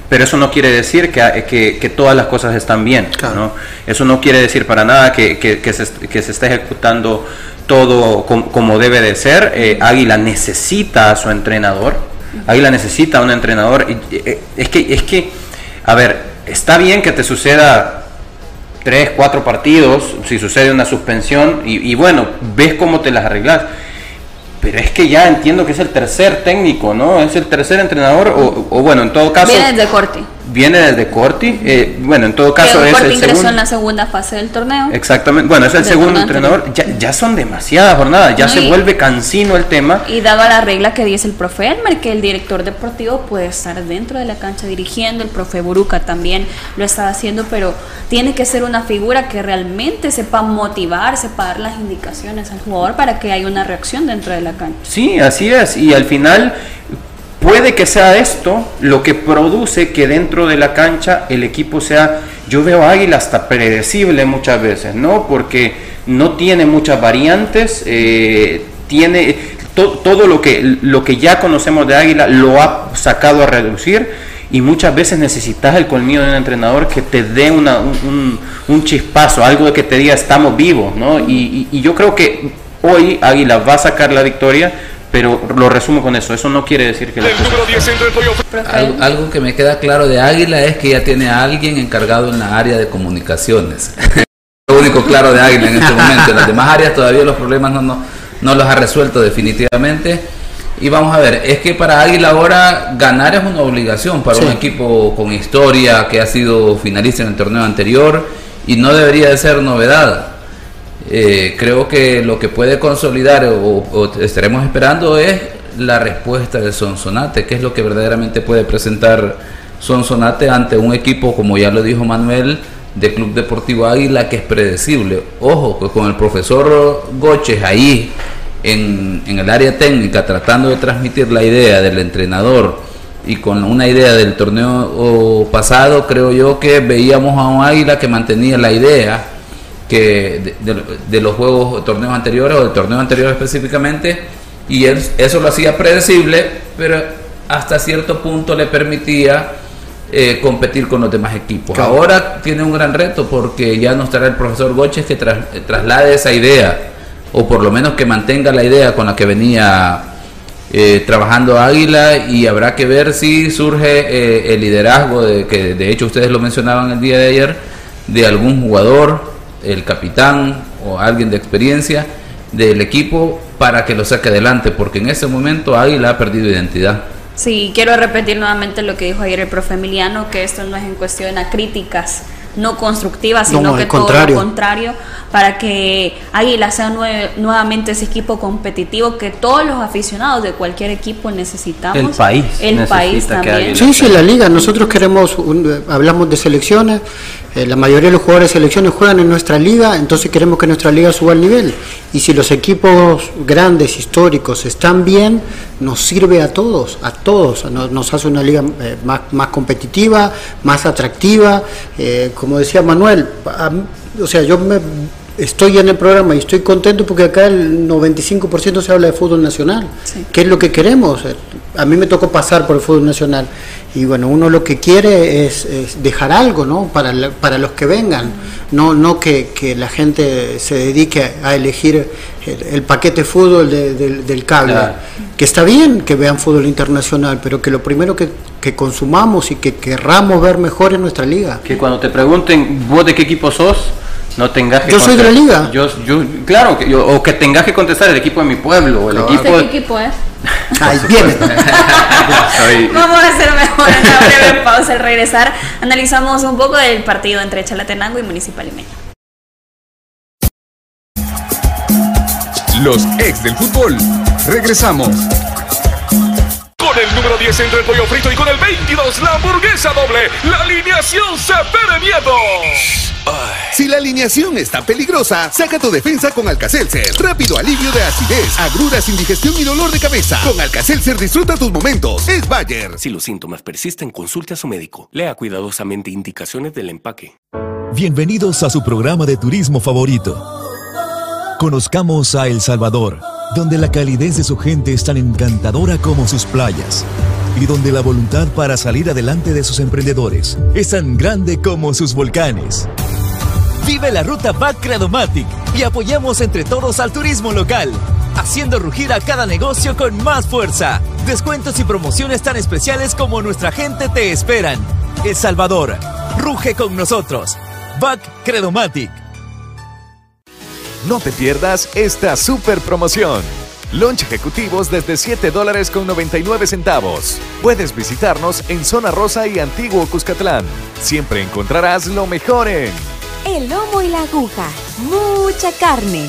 pero eso no quiere decir que, que, todas las cosas están bien. ¿no? Eso no quiere decir para nada que, que se, se, está ejecutando todo como, debe de ser. Águila necesita a su entrenador. Águila necesita a un entrenador. Es que, es que, a ver, está bien que te suceda tres, cuatro partidos, si sucede una suspensión, y, bueno, ves cómo te las arreglas. Pero es que ya entiendo que es el tercer técnico, ¿no? Es el tercer entrenador, o, o bueno, en todo caso... Viene desde Corti viene desde Corti. Eh, bueno, en todo caso es el segundo. en la segunda fase del torneo. Exactamente. Bueno, es el segundo entrenador. Ya, ya, son demasiadas jornadas, ya se vuelve cansino el tema. Y dado a la regla que dice el profe Elmer, que el director deportivo puede estar dentro de la cancha dirigiendo, el profe Buruca también lo está haciendo, pero tiene que ser una figura que realmente sepa motivar, sepa dar las indicaciones al jugador para que haya una reacción dentro de la cancha. Sí, así es. Y al final Puede que sea esto lo que produce que dentro de la cancha el equipo sea, yo veo Águila hasta predecible muchas veces, ¿no? Porque no tiene muchas variantes, eh, tiene todo lo que, lo que ya conocemos de Águila lo ha sacado a reducir y muchas veces necesitas el colmillo de un entrenador que te dé una, un, chispazo, algo de que te diga estamos vivos, ¿no? y yo creo que hoy Águila va a sacar la victoria pero lo resumo con eso, eso no quiere decir que... Algo, algo, que me queda claro de Águila es que ya tiene a alguien encargado en la área de comunicaciones. lo único claro de Águila en este momento. En las demás áreas todavía los problemas no, no, no los ha resuelto definitivamente. Y vamos a ver, es que para Águila ahora ganar es una obligación para un equipo con historia que ha sido finalista en el torneo anterior y no debería de ser novedad. Eh, creo que lo que puede consolidar o, estaremos esperando es la respuesta de Sonsonate, que es lo que verdaderamente puede presentar Sonsonate ante un equipo, como ya lo dijo Manuel, de Club Deportivo Águila, que es predecible. Ojo, pues con el profesor Goches ahí en, en el área técnica, tratando de transmitir la idea del entrenador y con una idea del torneo pasado, creo yo que veíamos a un Águila que mantenía la idea que de, los juegos torneos anteriores o del torneo anterior específicamente y él, eso lo hacía predecible pero hasta cierto punto le permitía eh, competir con los demás equipos. Ahora tiene un gran reto porque ya no estará el profesor Goches que traslade esa idea o por lo menos que mantenga la idea con la que venía eh, trabajando Águila y habrá que ver si surge eh, el liderazgo de que de hecho ustedes lo mencionaban el día de ayer de algún jugador el capitán o alguien de experiencia del equipo para que lo saque adelante, porque en ese momento Águila ha perdido identidad. Sí, quiero repetir nuevamente lo que dijo ayer el profe Emiliano, que esto no es en cuestión a críticas no constructivas, sino que todo lo contrario, para que Águila sea nuevamente ese equipo competitivo que todos los aficionados de cualquier equipo necesitamos. El país. El país también. Sí, sí, la liga. Nosotros queremos, hablamos de selecciones, eh, la mayoría de los jugadores de selecciones juegan en nuestra liga, entonces queremos que nuestra liga suba al nivel. Y si los equipos grandes, históricos, están bien, nos sirve a todos, a todos. Nos, hace una liga eh, más, más, competitiva, más atractiva. Eh, como decía Manuel, o sea, yo me estoy en el programa y estoy contento porque acá el 95% se habla de fútbol nacional, que es lo que queremos. A mí me tocó pasar por el fútbol nacional y bueno, uno lo que quiere es, dejar algo ¿no? para, para los que vengan, no, no que, la gente se dedique a elegir el, paquete fútbol del cable, que está bien que vean fútbol internacional, pero que lo primero que, que consumamos y que querramos ver mejor en nuestra liga. Que cuando te pregunten vos de qué equipo sos, no tengas que yo soy de la liga yo, yo claro que o que tengas que contestar el equipo de mi pueblo el equipo qué equipo es Ahí viene. Vamos a hacer mejor una breve pausa. Al regresar, analizamos un poco del partido entre Chalatenango y Municipal Limeño. Los ex del fútbol. Regresamos. Con el número 10 entre el pollo frito y con el 22 la hamburguesa doble. La alineación se pere miedo. Si la alineación está peligrosa, saca tu defensa con Alcacelser. Rápido alivio de acidez, agruras, indigestión y dolor de cabeza. Con Alcacelser disfruta tus momentos. Es Bayer. Si los síntomas persisten, consulte a su médico. Lea cuidadosamente indicaciones del empaque. Bienvenidos a su programa de turismo favorito. Conozcamos a El Salvador, donde la calidez de su gente es tan encantadora como sus playas y donde la voluntad para salir adelante de sus emprendedores es tan grande como sus volcanes. Vive la ruta Back Credomatic y apoyemos entre todos al turismo local, haciendo rugir a cada negocio con más fuerza. Descuentos y promociones tan especiales como nuestra gente te esperan. El Salvador, ruge con nosotros. Back Credomatic. No te pierdas esta super promoción. Lunch ejecutivos desde 7 dólares con 99 centavos. Puedes visitarnos en Zona Rosa y Antiguo Cuscatlán. Siempre encontrarás lo mejor en El lomo y la aguja. Mucha carne.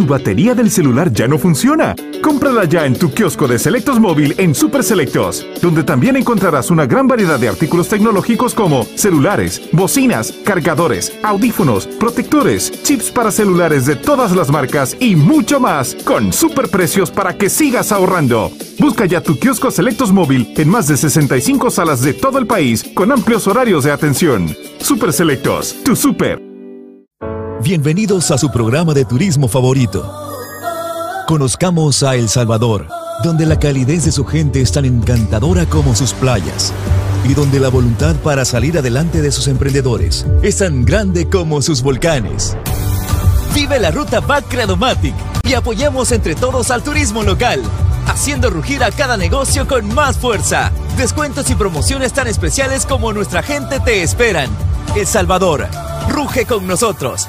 ¿Tu batería del celular ya no funciona? Cómprala ya en tu kiosco de Selectos Móvil en Super Selectos, donde también encontrarás una gran variedad de artículos tecnológicos como celulares, bocinas, cargadores, audífonos, protectores, chips para celulares de todas las marcas y mucho más, con super precios para que sigas ahorrando. Busca ya tu kiosco Selectos Móvil en más de 65 salas de todo el país con amplios horarios de atención. Super Selectos, tu super. Bienvenidos a su programa de turismo favorito. Conozcamos a El Salvador, donde la calidez de su gente es tan encantadora como sus playas y donde la voluntad para salir adelante de sus emprendedores es tan grande como sus volcanes. Vive la ruta Back Credomatic y apoyemos entre todos al turismo local, haciendo rugir a cada negocio con más fuerza. Descuentos y promociones tan especiales como nuestra gente te esperan. El Salvador, ruge con nosotros.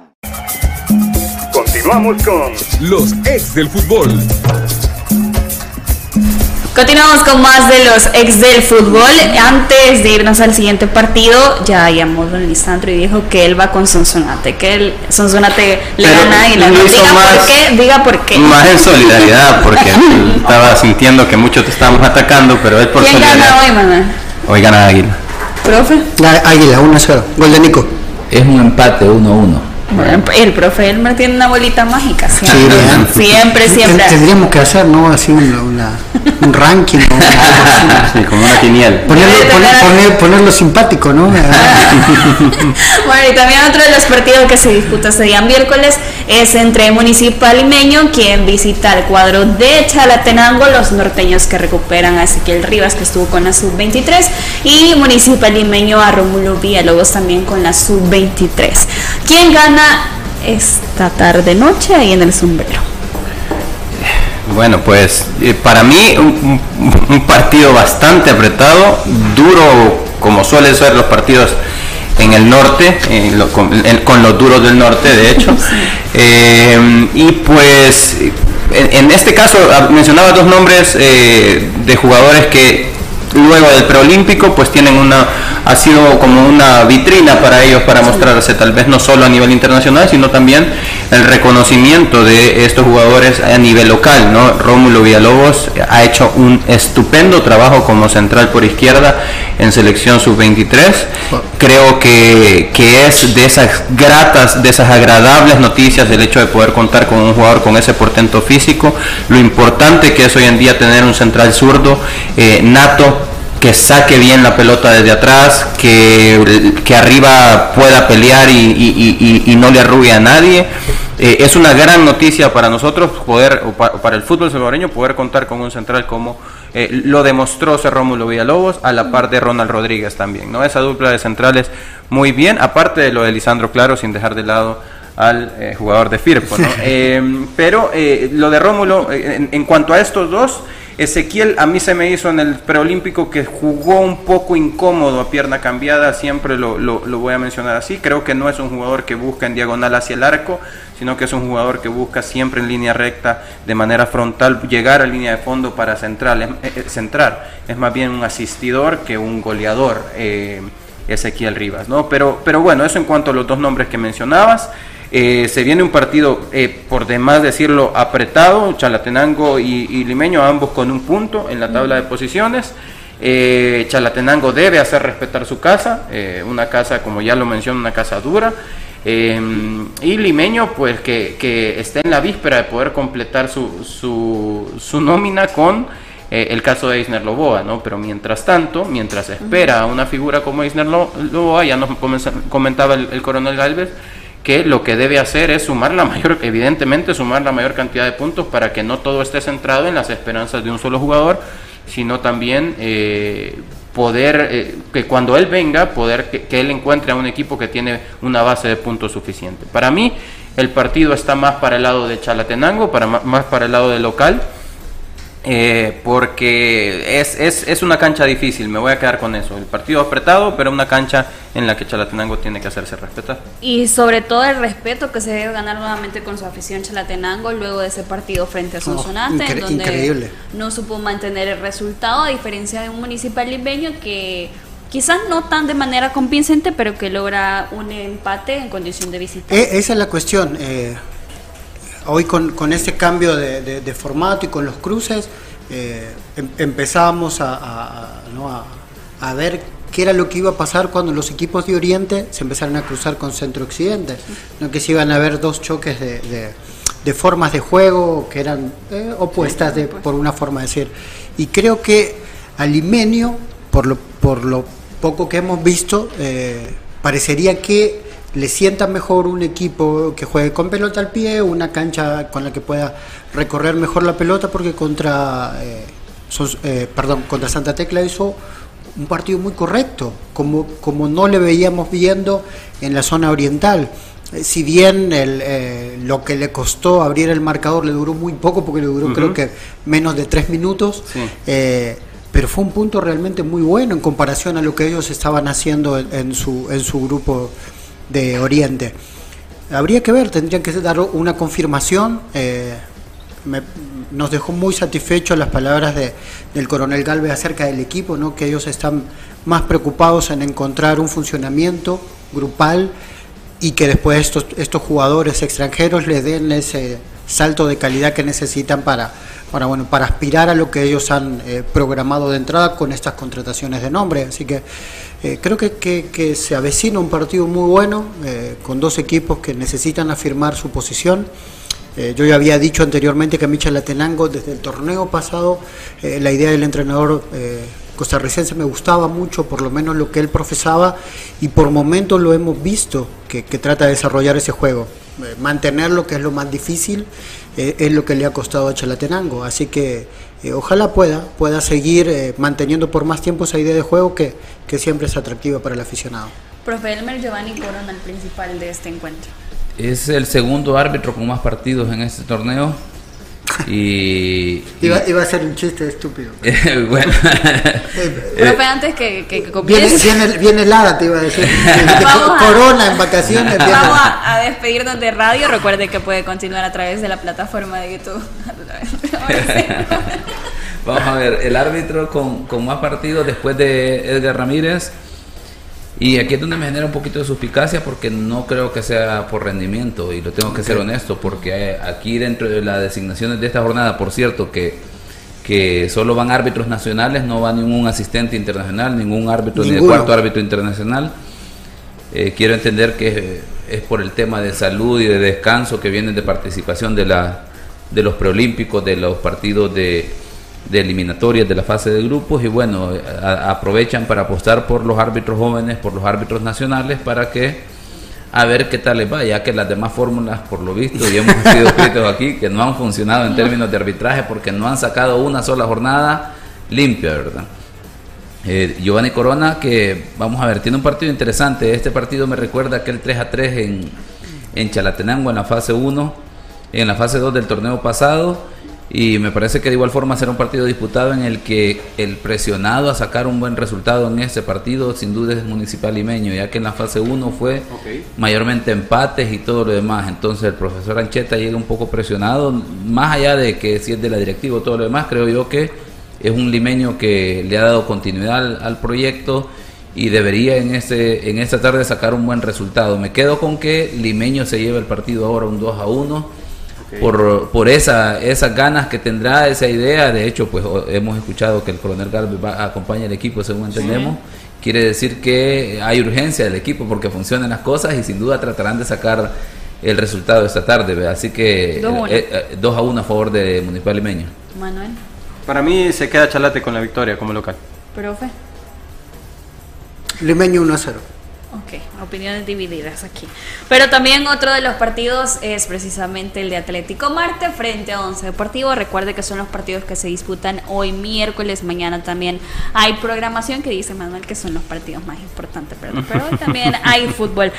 Continuamos con los ex del fútbol. Continuamos con más de los ex del fútbol. Antes de irnos al siguiente partido, ya llamó Don Lisandro y dijo que él va con Sonsonate, que el Sonsonate le Pero gana y la no. Diga más- por qué, diga por qué. Más en solidaridad, porque estaba sintiendo que muchos te estábamos atacando, pero él por ¿Quién solidaridad. gana hoy, mamá? Hoy gana Águila. ¿Profe? Águila, 1-0. Gol de Nico. Es un empate 1-1. Bueno, el profe Elmer tiene una bolita mágica, Sí, siempre. ¿verdad? siempre, siempre. Ten- Tendríamos que hacer, ¿no? Así una- una- un ranking. Sí, como una quiniel. Ponerlo, poner- poner- ponerlo simpático, ¿no? Bueno, y también otro de los partidos que se disputa este día miércoles es entre Municipal Limeño, quien visita el cuadro de Chalatenango, los norteños que recuperan a Ezequiel Rivas, que estuvo con la sub-23, y Municipal Limeño a Rómulo Villalobos también con la sub-23. ¿Quién gana esta tarde noche ahí en el sombrero? Bueno, pues eh, para mí un, partido bastante apretado, duro como suelen ser los partidos en el norte, en lo- con, en- con los duros del norte de hecho. Eh, y pues en, en este caso ah, mencionaba dos nombres eh, de jugadores que luego del preolímpico, pues tienen una, ha sido como una vitrina para ellos para mostrarse, tal vez no solo a nivel internacional, sino también el reconocimiento de estos jugadores a nivel local, ¿no? Rómulo Villalobos ha hecho un estupendo trabajo como central por izquierda en selección sub-23. Creo que, que es de esas gratas, de esas agradables noticias el hecho de poder contar con un jugador con ese portento físico, lo importante que es hoy en día tener un central zurdo eh, nato que saque bien la pelota desde atrás, que, que arriba pueda pelear y, no le arrugue a nadie. Eh, es una gran noticia para nosotros poder, para, el fútbol salvadoreño, poder contar con un central como eh, lo demostró ser Rómulo Villalobos, a la par de Ronald Rodríguez también. ¿no? Esa dupla de centrales muy bien, aparte de lo de Lisandro Claro, sin dejar de lado al eh, jugador de Firpo. ¿no? pero lo de Rómulo, en cuanto a estos dos, Ezequiel a mí se me hizo en el preolímpico que jugó un poco incómodo a pierna cambiada, siempre lo, voy a mencionar así. Creo que no es un jugador que busca en diagonal hacia el arco, sino que es un jugador que busca siempre en línea recta, de manera frontal, llegar a línea de fondo para central, eh, eh, centrar. Es más bien un asistidor que un goleador. Eh, Ezequiel Rivas, ¿no? Pero, pero bueno, eso en cuanto a los dos nombres que mencionabas. Eh, se viene un partido, eh, por demás decirlo, apretado, Chalatenango y, Limeño, ambos con un punto en la tabla de posiciones. Eh, Chalatenango debe hacer respetar su casa, una casa, como ya lo mencioné, una casa dura. y Limeño, pues que, que esté en la víspera de poder completar su, su, su nómina con el caso de Eisner Loboa, ¿no? Pero mientras tanto, mientras espera a una figura como Eisner Loboa, ya nos comentaba el coronel Galvez, que lo que debe hacer es sumar la mayor, evidentemente sumar la mayor cantidad de puntos para que no todo esté centrado en las esperanzas de un solo jugador, sino también eh, poder, eh, que cuando él venga, poder que, él encuentre a un equipo que tiene una base de puntos suficiente. Para mí, el partido está más para el lado de Chalatenango, para, más para el lado del local eh, porque es, es, es, una cancha difícil, me voy a quedar con eso. El partido apretado, pero una cancha en la que Chalatenango tiene que hacerse respetar. Y sobre todo el respeto que se debe ganar nuevamente con su afición Chalatenango luego de ese partido frente a Sonsonate, donde increíble. no supo mantener el resultado, a diferencia de un municipal limeño que quizás no tan de manera convincente, pero que logra un empate en condición de visita. E, esa es la cuestión. Eh, hoy con, con este cambio de, formato y con los cruces, eh, em, empezábamos a, a, ver qué era lo que iba a pasar cuando los equipos de Oriente se empezaron a cruzar con Centro-Occidente, ¿no? que se iban a ver dos choques de, de formas de juego que eran eh, opuestas de, por una forma de decir. Y creo que Alimenio, por lo, por lo poco que hemos visto, eh, parecería que le sienta mejor un equipo que juegue con pelota al pie, una cancha con la que pueda recorrer mejor la pelota, porque contra, eh, eh, perdón, contra Santa Tecla hizo un partido muy correcto, como, como no le veíamos viendo en la zona oriental. Eh, si bien el, lo que le costó abrir el marcador le duró muy poco, porque le duró creo que menos de tres minutos, pero fue un punto realmente muy bueno en comparación a lo que ellos estaban haciendo en su, en su grupo de Oriente. Habría que ver, tendrían que dar una confirmación. Eh, nos dejó muy satisfechos las palabras de, del coronel Galvez acerca del equipo, ¿no? que ellos están más preocupados en encontrar un funcionamiento grupal y que después estos, estos jugadores extranjeros les den ese salto de calidad que necesitan para, para, bueno, para aspirar a lo que ellos han eh, programado de entrada con estas contrataciones de nombre. Así que eh, creo que, que, se avecina un partido muy bueno, eh, con dos equipos que necesitan afirmar su posición. Eh, yo ya había dicho anteriormente que Michel Latenango, desde el torneo pasado, la idea del entrenador costarricense me gustaba mucho, por lo menos lo que él profesaba, y por momentos lo hemos visto que trata de desarrollar ese juego. mantenerlo, que es lo más difícil, es lo que le ha costado a Chalatenango. Así que eh, ojalá pueda, pueda seguir eh, manteniendo por más tiempo esa idea de juego que, que siempre es atractiva para el aficionado. Profe Elmer Giovanni Corona, el principal de este encuentro. Es el segundo árbitro con más partidos en este torneo. Y, iba, iba, a ser un chiste estúpido. bueno. Profe, antes que, que, que viene, viene, viene, helada, te iba a decir. corona en vacaciones. Vamos a, a, despedirnos de radio. Recuerde que puede continuar a través de la plataforma de YouTube. Vamos a ver, el árbitro con, con más partidos después de Edgar Ramírez. Y aquí es donde me genera un poquito de suspicacia porque no creo que sea por rendimiento y lo tengo que ser honesto porque aquí dentro de las designaciones de esta jornada, por cierto, que, que solo van árbitros nacionales, no va ningún asistente internacional, ningún árbitro ni de cuarto árbitro internacional. Eh, quiero entender que es por el tema de salud y de descanso que vienen de participación de, la, de los preolímpicos, de los partidos de, de eliminatorias de la fase de grupos y bueno, aprovechan para apostar por los árbitros jóvenes, por los árbitros nacionales para que a ver qué tal les va, ya que las demás fórmulas, por lo visto, y hemos sido escritos aquí, que no han funcionado en términos de arbitraje porque no han sacado una sola jornada limpia, ¿verdad? Eh, Giovanni Corona, que vamos a ver, tiene un partido interesante. Este partido me recuerda aquel 3 a 3 en, en Chalatenango en la fase 1, en la fase 2 del torneo pasado. Y me parece que de igual forma será un partido disputado en el que el presionado a sacar un buen resultado en ese partido sin duda es Municipal Limeño, ya que en la fase 1 fue mayormente empates y todo lo demás. Entonces el profesor Ancheta llega un poco presionado, más allá de que si es de la directiva o todo lo demás, creo yo que es un limeño que le ha dado continuidad al, proyecto y debería en, ese, en esta tarde sacar un buen resultado. Me quedo con que Limeño se lleve el partido ahora un 2 a 1 por, por esa, esas ganas que tendrá, esa idea. De hecho, pues hemos escuchado que el coronel Galvez va, acompaña al equipo, según entendemos. Quiere decir que hay urgencia del equipo porque funcionan las cosas y sin duda tratarán de sacar el resultado esta tarde. Así que 2 eh, eh, a 1 a favor de Municipal Limeño. Manuel. Para mí se queda Chalate con la victoria como local. Profe. Limeño 1 a 0. Ok, opiniones divididas aquí. Pero también otro de los partidos es precisamente el de Atlético Marte frente a Once Deportivo. Recuerde que son los partidos que se disputan hoy miércoles, mañana también hay programación que dice Manuel que son los partidos más importantes, pero, pero hoy también hay fútbol.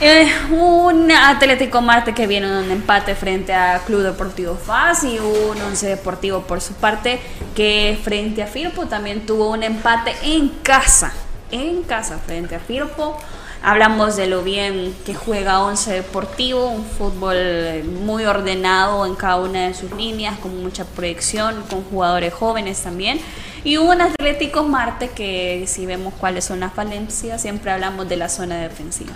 Eh, un Atlético Marte que viene en un empate frente a Club Deportivo FAS y un Once Deportivo por su parte que frente a Firpo también tuvo un empate en casa en casa frente a Firpo. Hablamos de lo bien que juega Once Deportivo, un fútbol muy ordenado en cada una de sus líneas, con mucha proyección, con jugadores jóvenes también. Y un Atlético Marte que si vemos cuáles son las falencias, siempre hablamos de la zona defensiva.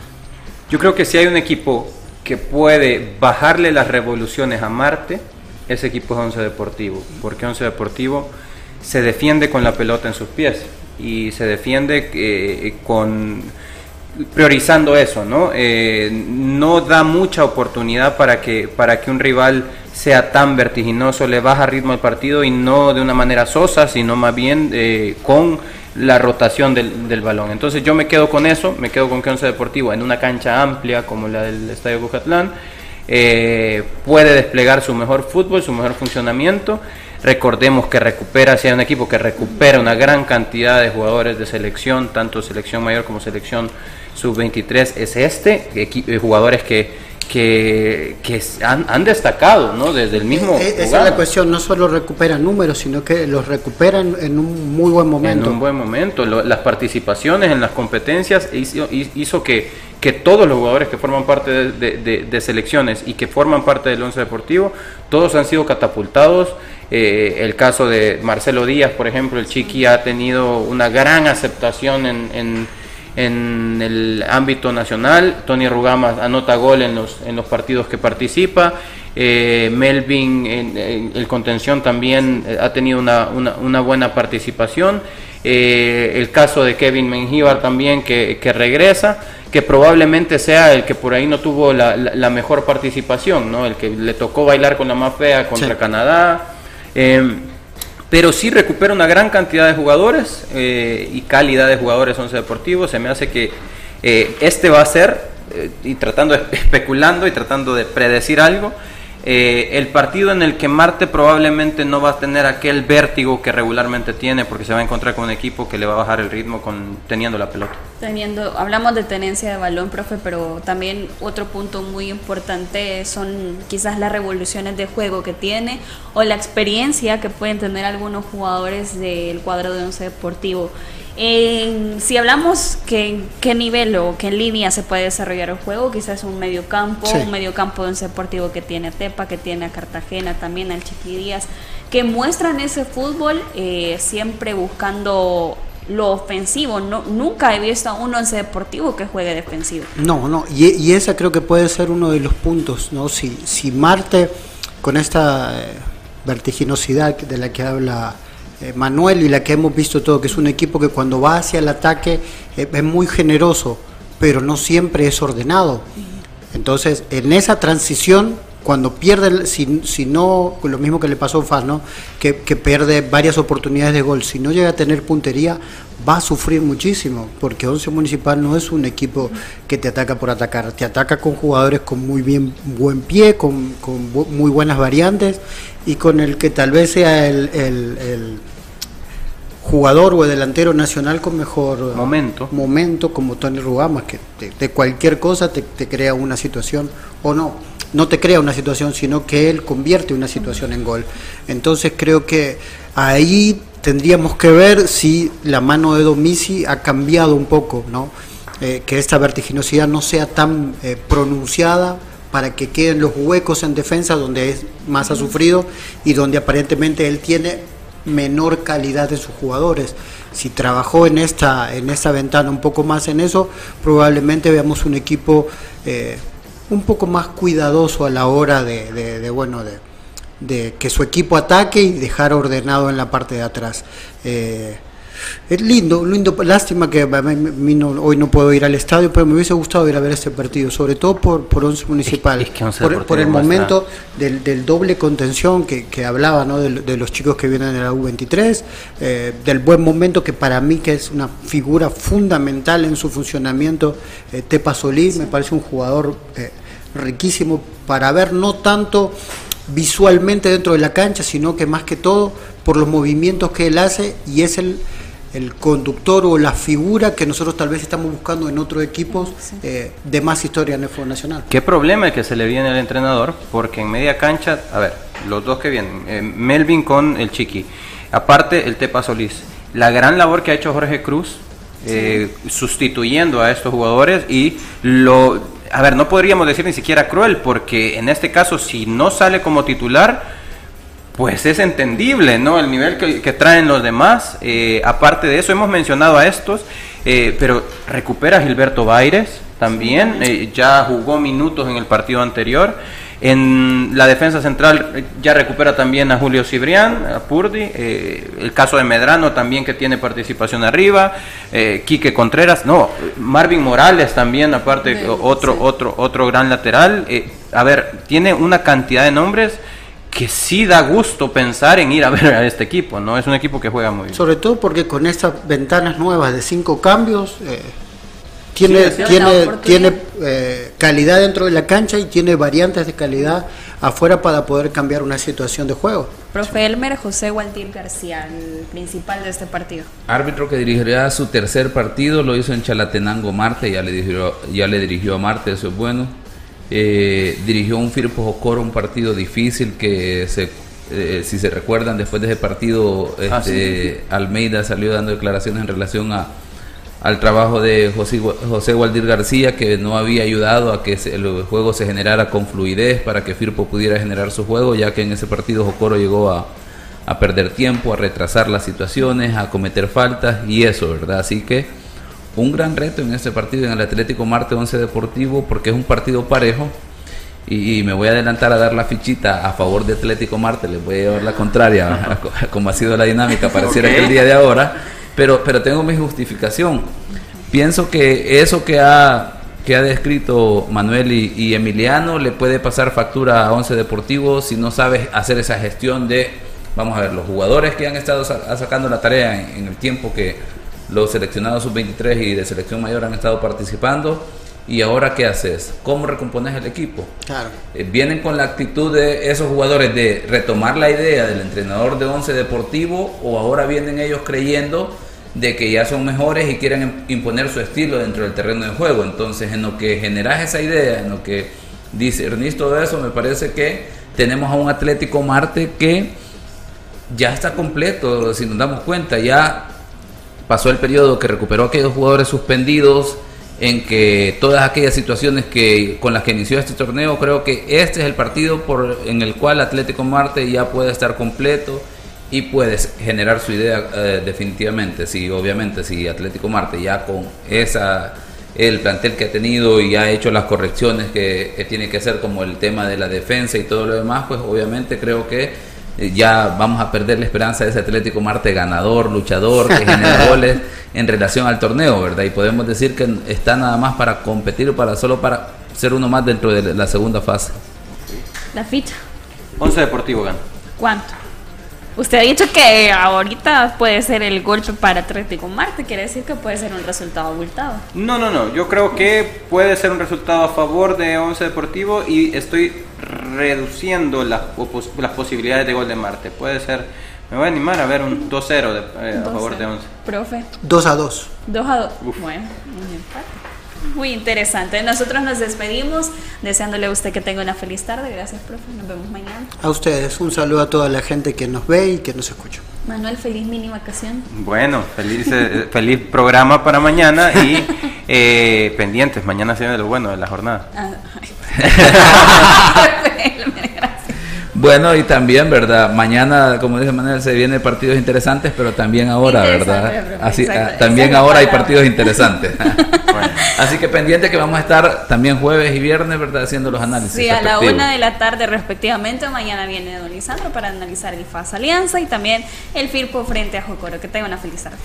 Yo creo que si hay un equipo que puede bajarle las revoluciones a Marte, ese equipo es Once Deportivo, porque Once Deportivo se defiende con la pelota en sus pies y se defiende eh, con priorizando eso, ¿no? Eh, no da mucha oportunidad para que, para que un rival sea tan vertiginoso, le baja ritmo al partido y no de una manera sosa, sino más bien eh, con la rotación del, del, balón. Entonces yo me quedo con eso, me quedo con que Once Deportivo en una cancha amplia como la del Estadio Bucatlán puede desplegar su mejor fútbol, su mejor funcionamiento Recordemos que recupera, si hay un equipo que recupera una gran cantidad de jugadores de selección, tanto selección mayor como selección sub-23, es este, eh, jugadores que, que, que han, destacado ¿no? desde el mismo. Eh, esa es la cuestión, no solo recuperan números, sino que los recuperan en un muy buen momento. En un buen momento. las participaciones en las competencias hizo, hizo que, que todos los jugadores que forman parte de, de, selecciones y que forman parte del once deportivo, todos han sido catapultados eh, el caso de Marcelo Díaz, por ejemplo, el Chiqui ha tenido una gran aceptación en, en, el ámbito nacional. Tony Rugama anota gol en los, en los partidos que participa. Eh, Melvin, en, el contención también eh, ha tenido una, una, buena participación. el caso de Kevin Mengíbar también que, que, regresa, que probablemente sea el que por ahí no tuvo la, la, mejor participación, ¿no? el que le tocó bailar con la más fea contra Canadá. Em, pero sí recupera una gran cantidad de jugadores eh, y calidad de jugadores once deportivos. Se me hace que eh, este va a ser, eh, y tratando, especulando y tratando de predecir algo, eh, el partido en el que Marte probablemente no va a tener aquel vértigo que regularmente tiene porque se va a encontrar con un equipo que le va a bajar el ritmo con teniendo la pelota. Teniendo, hablamos de tenencia de balón, profe, pero también otro punto muy importante son quizás las revoluciones de juego que tiene o la experiencia que pueden tener algunos jugadores del cuadro de once deportivo si hablamos que qué nivel o qué línea se puede desarrollar el juego, quizás un mediocampo, campo un mediocampo de un deportivo que tiene a Tepa, que tiene a Cartagena, también al Chiquidías, que muestran ese fútbol eh, siempre buscando lo ofensivo. No, nunca he visto a un once deportivo que juegue defensivo. No, no, y, y ese creo que puede ser uno de los puntos, ¿no? Si, si Marte, con esta eh, vertiginosidad de la que habla eh, Manuel y la que hemos visto todo, que es un equipo que cuando va hacia el ataque eh, es muy generoso, pero no siempre es ordenado. Entonces, en esa transición cuando pierde, si, si no, lo mismo que le pasó a Faz, ¿no? que, que pierde varias oportunidades de gol, si no llega a tener puntería, va a sufrir muchísimo, porque Once Municipal no es un equipo que te ataca por atacar, te ataca con jugadores con muy bien buen pie, con, con bu- muy buenas variantes y con el que tal vez sea el, el- el jugador o el delantero nacional con mejor Momento. momento como Tony Rugamas, que de, de cualquier cosa te, te crea una situación o no, no te crea una situación, sino que él convierte una situación en gol. Entonces creo que ahí tendríamos que ver si la mano de Domisi ha cambiado un poco, ¿no? Eh, que esta vertiginosidad no sea tan eh, pronunciada para que queden los huecos en defensa donde es más ha sufrido y donde aparentemente él tiene menor calidad de sus jugadores. Si trabajó en esta, en esta ventana un poco más en eso, probablemente veamos un equipo eh, un poco más cuidadoso a la hora de, bueno de, de que su equipo ataque y dejar ordenado en la parte de atrás. Eh, es lindo, lindo, lástima que a mí- no- hoy no puedo ir al estadio, pero me hubiese gustado ir a ver este partido, sobre todo por, por Once Municipal, es que Once por, por el momento del, del doble contención que, que hablaba, ¿no? de, de los chicos que vienen de la U23, eh, del buen momento que para mí que es una figura fundamental en su funcionamiento, eh, Tepa Solís, me parece un jugador eh, riquísimo para ver no tanto visualmente dentro de la cancha, sino que más que todo por los movimientos que él hace y es el, el conductor o la figura que nosotros tal vez estamos buscando en otros equipos eh, de más historia en el fútbol nacional. ¿Qué problema el que se le viene al entrenador? Porque en media cancha, a ver, los dos que vienen, eh, Melvin con el Chiqui, aparte el Tepa Solís, la gran labor que ha hecho Jorge Cruz eh, sustituyendo a estos jugadores y lo, a ver, no podríamos decir ni siquiera cruel, porque en este caso si no sale como titular, pues es entendible, ¿no? El nivel que, que traen los demás. Eh, aparte de eso, hemos mencionado a estos, eh, pero recupera a Gilberto Baires también. eh, ya jugó minutos en el partido anterior. En la defensa central eh, ya recupera también a Julio Cibrián, a Purdi. eh, el caso de Medrano también que tiene participación arriba. Quique Contreras, no, Marvin Morales también, aparte, otro, sí. otro, otro gran lateral. eh, a ver, tiene una cantidad de nombres que sí da gusto pensar en ir a ver a este equipo, ¿no? Es un equipo que juega muy bien. Sobre todo porque con estas ventanas nuevas de cinco cambios eh, tiene, Sí, tiene, tiene eh, calidad dentro de la cancha y tiene variantes de calidad afuera para poder cambiar una situación de juego. Profe Elmer José Waldir García, el principal de este partido. Árbitro que dirigirá su tercer partido, lo hizo en Chalatenango Marte, ya le dirigió, ya le dirigió a Marte, eso es bueno. Eh, dirigió un Firpo Jocoro, un partido difícil que se, eh, si se recuerdan, después de ese partido Ah, este, Almeida salió dando declaraciones en relación a, al trabajo de José, José Waldir García, que no había ayudado a que se- el juego se generara con fluidez para que Firpo pudiera generar su juego, ya que en ese partido Jocoro llegó a, a perder tiempo, a retrasar las situaciones, a cometer faltas y eso, ¿verdad? Así que un gran reto en este partido en el Atlético Marte 11 Deportivo porque es un partido parejo. Y, y me voy a adelantar a dar la fichita a favor de Atlético Marte, les voy a llevar la contraria, como ha sido la dinámica, pareciera que el día de ahora, pero, pero tengo mi justificación. Pienso que eso que ha, que ha descrito Manuel y, y Emiliano le puede pasar factura a Once Deportivo si no sabes hacer esa gestión de, vamos a ver, los jugadores que han estado sa- sacando la tarea en, en el tiempo que los seleccionados sub-23 y de selección mayor han estado participando. ¿Y ahora qué haces? ¿Cómo recompones el equipo? Claro. Eh, vienen con la actitud de esos jugadores de retomar la idea del entrenador de Once Deportivo o ahora vienen ellos creyendo de que ya son mejores y quieren im- imponer su estilo dentro del terreno de juego. Entonces, en lo que generas esa idea, en lo que discernís todo eso, me parece que tenemos a un Atlético Marte que ya está completo, si nos damos cuenta, ya pasó el periodo que recuperó aquellos jugadores suspendidos en que todas aquellas situaciones que con las que inició este torneo, creo que este es el partido por, en el cual Atlético Marte ya puede estar completo y puede generar su idea eh, definitivamente. Si obviamente si Atlético Marte ya con esa el plantel que ha tenido y ha hecho las correcciones que, que tiene que hacer como el tema de la defensa y todo lo demás, pues obviamente creo que ya vamos a perder la esperanza de ese Atlético Marte ganador, luchador, que genera goles en relación al torneo, ¿verdad? Y podemos decir que está nada más para competir o para solo para ser uno más dentro de la segunda fase. La ficha. Once Deportivo gana. ¿Cuánto? Usted ha dicho que ahorita puede ser el golpe para Atlético Marte, quiere decir que puede ser un resultado abultado. No, no, no. Yo creo que puede ser un resultado a favor de Once Deportivo y estoy reduciendo las, las posibilidades de gol de Marte. Puede ser, me voy a animar a ver un 2-0 eh, a favor de Once. Profe. 2 a 2. 2 a 2. Bueno, un empate. Muy interesante. Nosotros nos despedimos deseándole a usted que tenga una feliz tarde. Gracias, profe. Nos vemos mañana. A ustedes, un saludo a toda la gente que nos ve y que nos escucha. Manuel, feliz mínima ocasión. Bueno, feliz, eh, feliz programa para mañana y eh, pendientes. Mañana se viene lo bueno de la jornada. Ah, Bueno, y también, ¿verdad? Mañana, como dice Manuel, se vienen partidos interesantes, pero también ahora, ¿verdad? Así, exacto. ah, también ahora hay partidos interesantes. Así que pendiente que vamos a estar también jueves y viernes, ¿verdad? Haciendo los análisis. Sí, a la una de la tarde respectivamente. Mañana viene Don Lisandro para analizar el FAS Alianza y también el FIRPO frente a Jocoro. Que tenga una feliz tarde.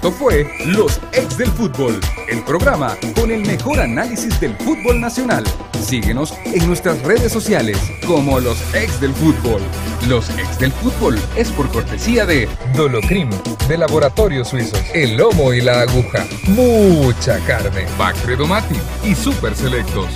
Esto fue Los Ex del Fútbol, el programa con el mejor análisis del fútbol nacional. Síguenos en nuestras redes sociales como Los Ex del Fútbol. Los Ex del Fútbol es por cortesía de Dolocrim, de Laboratorios Suizos. El lomo y la aguja. Mucha carne. Bacredomati y Super Selectos.